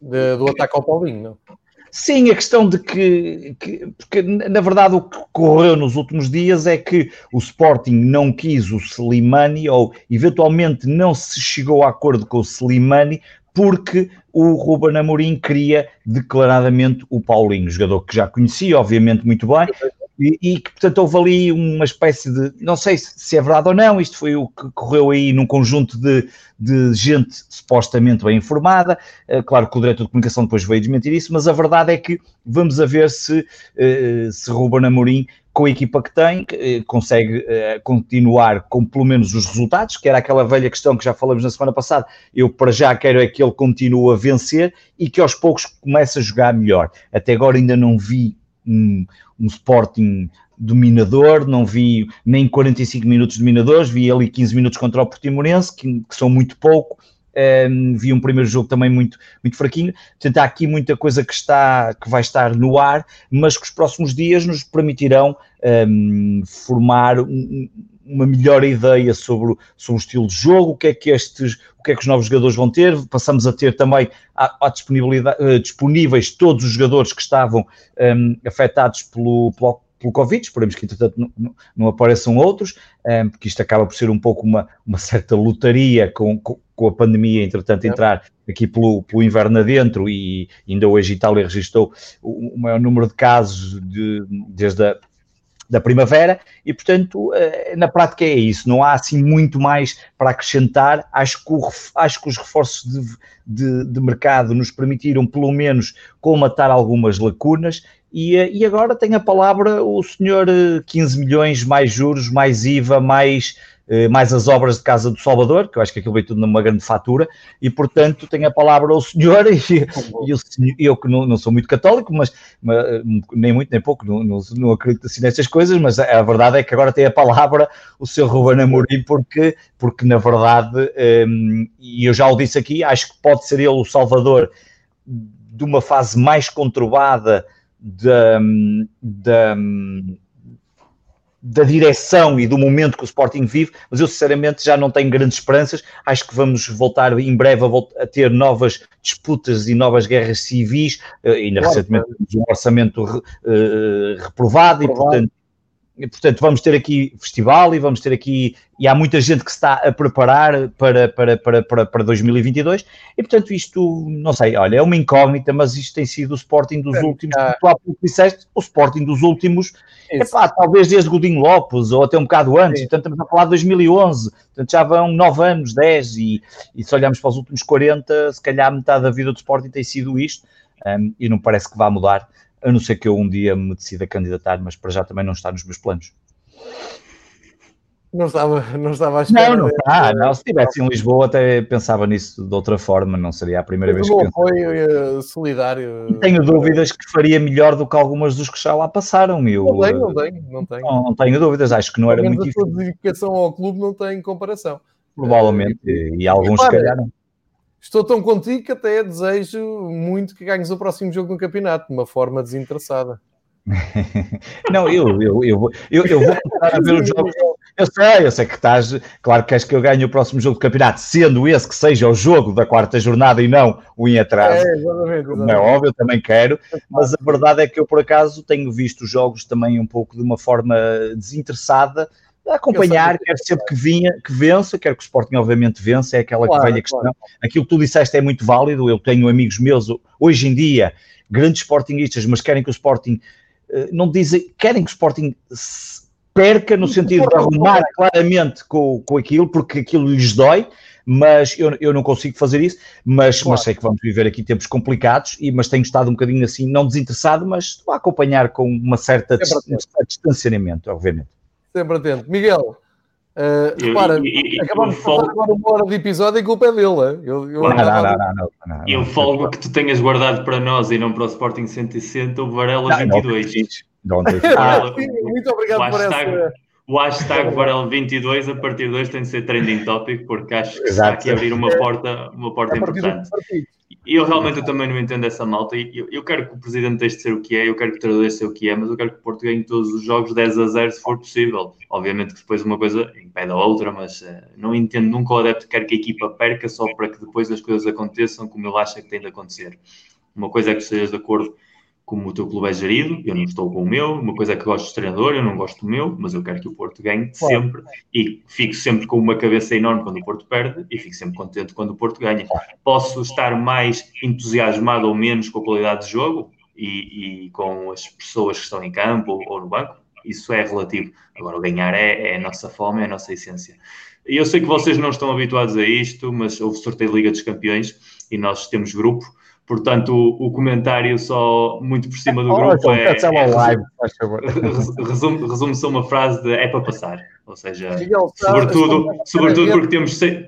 De, do ataque ao Paulinho, não? Sim, a questão de que, que, porque na verdade o que ocorreu nos últimos dias é que o Sporting não quis o Slimani ou eventualmente não se chegou a acordo com o Slimani porque o Ruben Amorim queria declaradamente o Paulinho, jogador que já conhecia, obviamente, muito bem, e, e, que, portanto, houve ali uma espécie de. Não sei se é verdade ou não, isto foi o que correu aí num conjunto de, de gente supostamente bem informada. Uh, claro que o diretor de comunicação depois veio desmentir isso, mas a verdade é que vamos a ver se, uh, se Ruben Amorim, com a equipa que tem, uh, consegue continuar com pelo menos os resultados, que era aquela velha questão que já falamos na semana passada. Eu, para já, quero é que ele continue a vencer e que aos poucos comece a jogar melhor. Até agora ainda não vi um, um Sporting dominador, não vi nem 45 minutos dominadores, vi ali 15 minutos contra o Portimonense, que, que são muito pouco, um, vi um primeiro jogo também muito, muito fraquinho, portanto há aqui muita coisa que, está, que vai estar no ar, mas que os próximos dias nos permitirão um, formar um, uma melhor ideia sobre, sobre o estilo de jogo, o que é que estes, o que é que os novos jogadores vão ter. Passamos a ter também a, a disponibilidade, uh, disponíveis todos os jogadores que estavam um, afetados pelo, pelo, pelo Covid, esperemos que entretanto não, não, apareçam outros, um, porque isto acaba por ser um pouco uma, uma certa lotaria com, com, com a pandemia, entretanto, é. entrar aqui pelo, pelo inverno adentro e ainda hoje a Itália registrou o, o maior número de casos de, desde a da primavera e, portanto, eh, na prática é isso. Não há assim muito mais para acrescentar. Acho que, o, acho que os reforços de, de, de, mercado nos permitiram, pelo menos, colmatar algumas lacunas. E, eh, e agora tem a palavra o senhor 15 eh, milhões, mais juros, mais IVA, mais mais as obras de Casa do Salvador, que eu acho que aquilo veio tudo numa grande fatura, e portanto tenho a palavra ao senhor, (laughs) e, e senhor, eu que não, não, sou muito católico, mas, mas, nem muito nem pouco, não, não, não, acredito assim nestas coisas, mas a, verdade é que agora tem a palavra o seu Ruben Amorim, porque, porque na verdade, um, ehm, e eu já o disse aqui, acho que pode ser ele o salvador de uma fase mais conturbada da, da da direção e do momento que o Sporting vive, mas eu sinceramente já não tenho grandes esperanças. Acho que vamos voltar em breve a, a ter novas disputas e novas guerras civis, uh, ainda claro, recentemente um orçamento uh, reprovado, reprovado, e portanto portanto, vamos ter aqui festival e vamos ter aqui, e há muita gente que se está a preparar para, para, para, para, para 2022, e portanto isto, não sei, olha, é uma incógnita, mas isto tem sido o Sporting dos é, últimos, é. tu há pouco disseste, o Sporting dos últimos, epá, talvez desde Godinho Lopes, ou até um bocado antes, Sim. portanto estamos a falar de 2011, portanto já vão 9 anos, 10, e, e se olharmos para os últimos 40, se calhar metade da vida do Sporting tem sido isto, um, e não parece que vá mudar a não ser que eu um dia me decida candidatar, mas para já também não está nos meus planos. Não estava, não estava à espera. Não, não está. Não. Se estivesse em Lisboa, até pensava nisso de outra forma, não seria a primeira vez que. foi uh, solidário. E tenho dúvidas que faria melhor do que algumas dos que já lá passaram. Eu, não tenho, não tenho. Não tenho, não, não tenho dúvidas, acho que não era muito difícil. A sua dedicação ao clube não tem comparação. Provavelmente, e, e alguns, se calhar, não. Estou tão contigo que até desejo muito que ganhes o próximo jogo no campeonato, de uma forma desinteressada. (laughs) não, eu, eu, eu, eu, eu vou começar a ver os jogos. Eu sei, eu sei que estás. Claro que queres que eu ganhe o próximo jogo do campeonato, sendo esse que seja o jogo da quarta jornada e não o em atraso. É, exatamente, exatamente. é óbvio, eu também quero, mas a verdade é que eu, por acaso, tenho visto os jogos também um pouco de uma forma desinteressada. Acompanhar, quero sempre que vinha, que vença, quero que o Sporting obviamente vença, é aquela claro, velha questão. Claro. Aquilo que tu disseste é muito válido, eu tenho amigos meus hoje em dia, grandes Sportingistas, mas querem que o Sporting eh, não dizem, querem que o Sporting perca no sentido de arrumar claramente com, com aquilo, porque aquilo lhes dói, mas eu, eu não consigo fazer isso, mas, claro. mas sei que vamos viver aqui tempos complicados, e, mas tenho estado um bocadinho assim, não desinteressado, mas estou a acompanhar com uma certa um distanciamento, obviamente. Sempre atento. Miguel, Uh, eu, repara, eu, eu, acabamos de folgo... agora uma hora de episódio e culpa é dele. Eu, eu, não, não, não, não, E o folgo que tu tenhas guardado para nós e não para o Sporting 160, o Varela 22. Não, não, ah, muito obrigado por essa. O hashtag Varela22 a partir de hoje tem de ser trending topic porque acho que está aqui a abrir uma porta, uma porta importante. E eu realmente eu também não entendo essa malta. Eu, eu quero que o presidente deixe de ser o que é, eu quero que o treinador seja o que é, mas eu quero que o Porto ganhe todos os jogos 10 a 0 se for possível. Obviamente que depois uma coisa impede a outra, mas uh, não entendo nunca o adepto quer que a equipa perca só para que depois as coisas aconteçam como ele acha que tem de acontecer. Uma coisa é que estejas de acordo como o teu clube é gerido, eu não estou com o meu, uma coisa é que gosto de treinador, eu não gosto do meu, mas eu quero que o Porto ganhe claro. sempre e fico sempre com uma cabeça enorme quando o Porto perde e fico sempre contente quando o Porto ganha. Posso estar mais entusiasmado ou menos com a qualidade de jogo e, e com as pessoas que estão em campo ou, ou no banco, isso é relativo. Agora, ganhar é, é a nossa fome, é a nossa essência. E eu sei que vocês não estão habituados a isto, mas houve sorteio de Liga dos Campeões e nós temos grupo Portanto, o, o, comentário só muito por cima do oh, grupo então, é, é, live, resume, resume só uma frase de é para passar. Ou seja, sobretudo, sobretudo porque temos seis,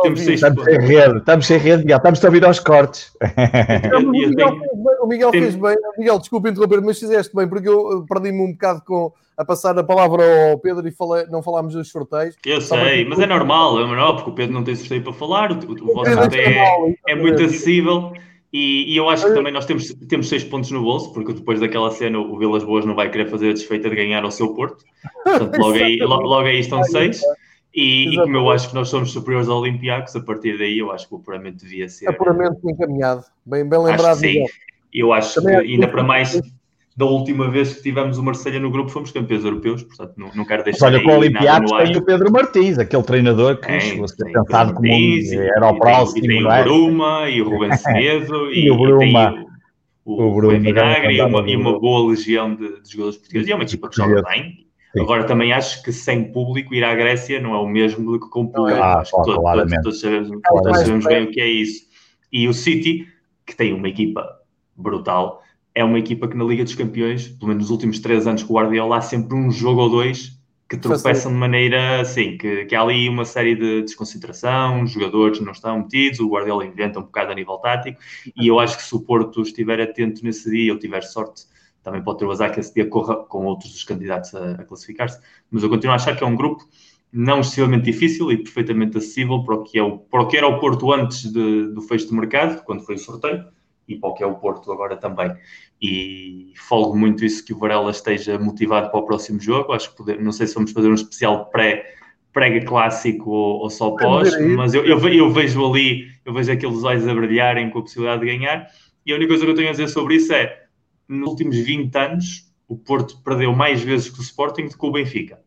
temos seis estamos sem rede, estamos sem rede, Miguel, estamos a ouvir aos cortes. (laughs) o Miguel, fez bem, o Miguel fez bem, Miguel, desculpa interromper, mas fizeste bem, porque eu perdi-me um bocado com a passar a palavra ao Pedro e falei, não falámos dos sorteios. Eu sei, mas é normal, é normal, porque o Pedro não tem sorteio para falar, o, o, vosso sorteio é, é muito acessível. E, e, eu acho que também nós temos, temos seis pontos no bolso, porque depois daquela cena o Vilas Boas não vai querer fazer a desfeita de ganhar ao seu Porto. Portanto, logo aí, logo aí estão seis. E, e, como eu acho que nós somos superiores ao Olympiacos, a partir daí eu acho que o apuramento devia ser. Apuramento encaminhado. Bem, bem lembrado. sim. Eu acho também que ainda para mais da última vez que tivemos o Marselha no grupo fomos campeões europeus, portanto não, não quero deixar. Olha, com o Olympiacos tem o Pedro Martins, aquele treinador que chegou a ser pensado como um, era o próximo. E tem o é? Bruma e o (laughs) Rubens Semedo e, e, o Bruma. o, o, Bruma, Vinagre e uma, e uma boa legião de, de jogadores portugueses. E é uma equipa que joga bem. Sim. Agora também acho que sem público ir à Grécia não é o mesmo do que com público. Ah, acho que todos, todos, todos, sabemos, todos sabemos bem o que é isso. E o City, que tem uma equipa brutal, é uma equipa que na Liga dos Campeões, pelo menos nos últimos três anos com o Guardiola, há sempre um jogo ou dois que tropeçam de maneira assim, que, que há ali uma série de desconcentração, os jogadores não estão metidos, o Guardiola inventa um bocado a nível tático, e eu acho que se o Porto estiver atento nesse dia, ou tiver sorte, também pode ter o azar que esse dia corra com outros dos candidatos a, a classificar-se, mas eu continuo a achar que é um grupo não excessivamente difícil e perfeitamente acessível para o que, é o, para o que era o Porto antes de, do fecho de mercado, quando foi o sorteio, e para o que é o Porto agora também. E folgo muito isso que o Varela esteja motivado para o próximo jogo. Acho que poder, não sei se vamos fazer um especial pré prega clássico ou, ou só pós, mas eu, eu, eu, vejo ali, eu vejo aqueles olhos a brilharem com a possibilidade de ganhar. E a única coisa que eu tenho a dizer sobre isso é: nos últimos 20 anos, o Porto perdeu mais vezes que o Sporting do que o Benfica.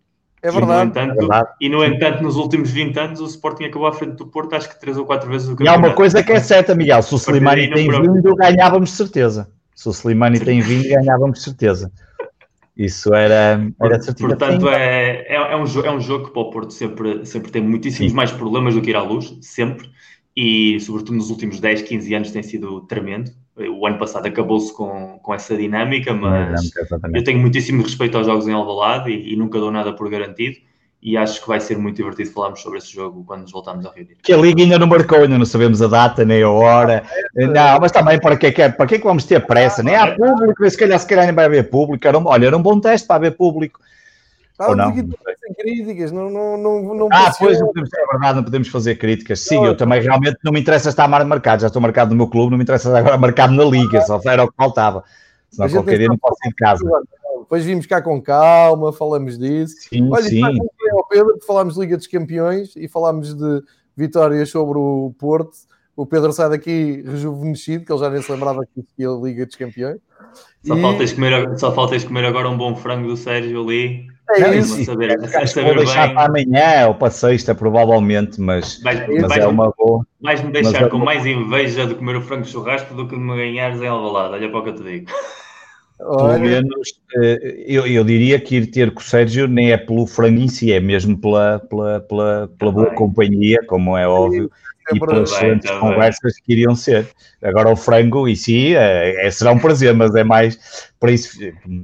É verdade. E no, entanto, é verdade. e no entanto, nos últimos 20 anos, o Sporting acabou à frente do Porto, acho que 3 ou 4 vezes o campeonato. E há uma coisa que é certa, Miguel: se o Slimani tem vindo, ganhávamos certeza. Se o Slimani tem vindo, ganhávamos certeza. Isso era, era certeza. Portanto, é, é, é, um, é um jogo que para o Porto sempre, sempre tem muitíssimos Sim. mais problemas do que ir à luz, sempre. E, sobretudo, nos últimos 10, 15 anos tem sido tremendo o ano passado acabou-se com, com essa dinâmica, mas eu tenho muitíssimo respeito aos jogos em Alvalade e, e, nunca dou nada por garantido e acho que vai ser muito divertido falarmos sobre esse jogo quando nos voltarmos a reunir. Que a Liga ainda não marcou, ainda não sabemos a data nem a hora. Não, mas também para que, é, para que, é que vamos ter pressa? Nem há público, se calhar, se calhar nem vai haver público. Era um, olha, era um bom teste para haver público. Estávamos não? sem críticas, não, não, não, não Ah, pois, não podemos, é verdade, não podemos fazer críticas. Sim, não, eu também realmente não me interessa estar marcado, já estou marcado no meu clube, não me interessa agora marcado na liga, só era o que faltava. Senão qualquer dia não posso ir de casa. Depois vimos cá com calma, falamos disso. Sim, Olha, sim. ao Pedro, falámos de Liga dos Campeões e falámos de vitórias sobre o Porto. O Pedro sai daqui rejuvenescido, que ele já nem se lembrava que existia a Liga dos Campeões. Só, e... faltas comer, só faltas comer agora um bom frango do Sérgio ali. É não, isso. Saber, acho que vou deixar bem. para amanhã ou para sexta, provavelmente, mas, mas vais, é uma boa. Vais-me deixar é com mais inveja de comer o frango de churrasco do que de me ganhares em Alvalade, olha para o que eu te digo. Pelo menos, eh, eu, eu diria que ir ter com o Sérgio nem é pelo frango em si, é mesmo pela, pela, pela, pela boa companhia, como é óbvio, e pelas excelentes conversas que iriam ser. Agora o frango em si é, é, será um prazer, mas é mais para isso.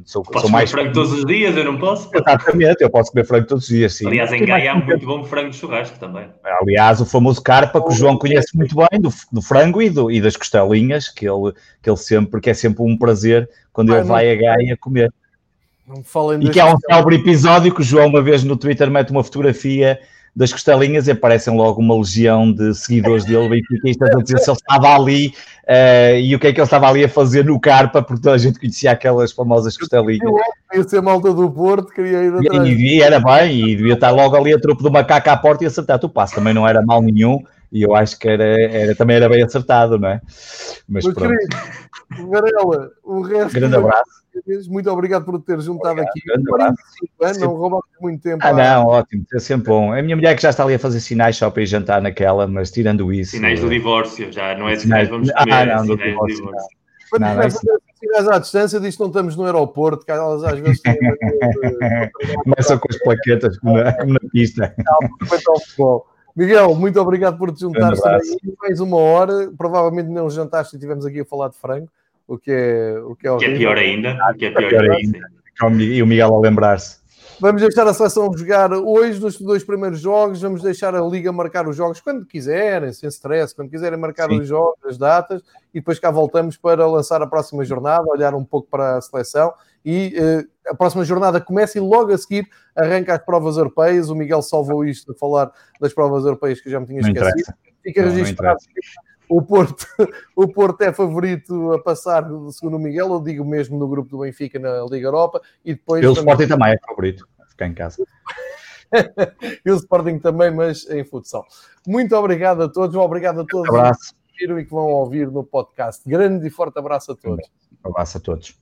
Sou, Posso sou mais frango todos os dias, eu não posso? Exatamente, eu posso comer frango todos os dias, sim. Aliás, em Gaia há muito bom frango de churrasco também. Aliás, o famoso carpa que o João conhece muito bem, do, do frango e, do, e das costelinhas, que ele, que ele sempre, que é sempre um prazer quando ele vai a Gaia comer. e que há um célebre episódio que o João uma vez no Twitter mete uma fotografia das costelinhas e aparecem logo uma legião de seguidores dele, benfiquistas, a dizer se ele estava ali uh, e o que é que ele estava ali a fazer no Carpa, porque toda a gente conhecia aquelas famosas costelinhas. Queria ser malta do Porto, queria ir atrás. E, e, era bem, e devia estar logo ali a tropa do macaco à porta e acertar o passo, também não era mal nenhum. E eu acho que era, era, também era bem acertado, não é? Mas Meu pronto. Querido, Varela, o resto. Grande abraço. Muito obrigado por ter juntado obrigado, aqui. Grande abraço. não roubamos muito tempo. Ah, não, ótimo, é sempre bom. A minha mulher que já está ali a fazer sinais só para ir jantar naquela, mas tirando isso. Sinais do divórcio, já não é sinais, vamos comer. Ah, não, do divórcio. Do divórcio. Quando não, estiveres à distância, diz que não estamos no aeroporto, que elas às vezes têm. Começam com as plaquetas como na, na pista. Não, Miguel, muito obrigado por te juntar mais uma hora. Provavelmente não jantaste e estivemos aqui a falar de frango, o que é, o que é, que é pior ainda. O que é pior, pior ainda. E o Miguel a lembrar-se. Vamos deixar a seleção jogar hoje nos dois primeiros jogos. Vamos deixar a Liga marcar os jogos quando quiserem, sem stress, quando quiserem marcar Sim. os jogos, as datas, e depois cá voltamos para lançar a próxima jornada, olhar um pouco para a seleção. E uh, a próxima jornada começa e logo a seguir arranca as provas europeias. O Miguel salvou isto a falar das provas europeias que eu já me tinha esquecido. Fica registrado. O Porto, (laughs) o Porto é favorito a passar, segundo o Miguel, eu digo mesmo no grupo do Benfica na Liga Europa e depois. O Sporting também é favorito, ficar em casa. (laughs) e o Sporting também, mas em futsal. Muito obrigado a todos, obrigado a todos um abraço. que viram e que vão ouvir no podcast. Grande e forte abraço a todos. Um abraço a todos.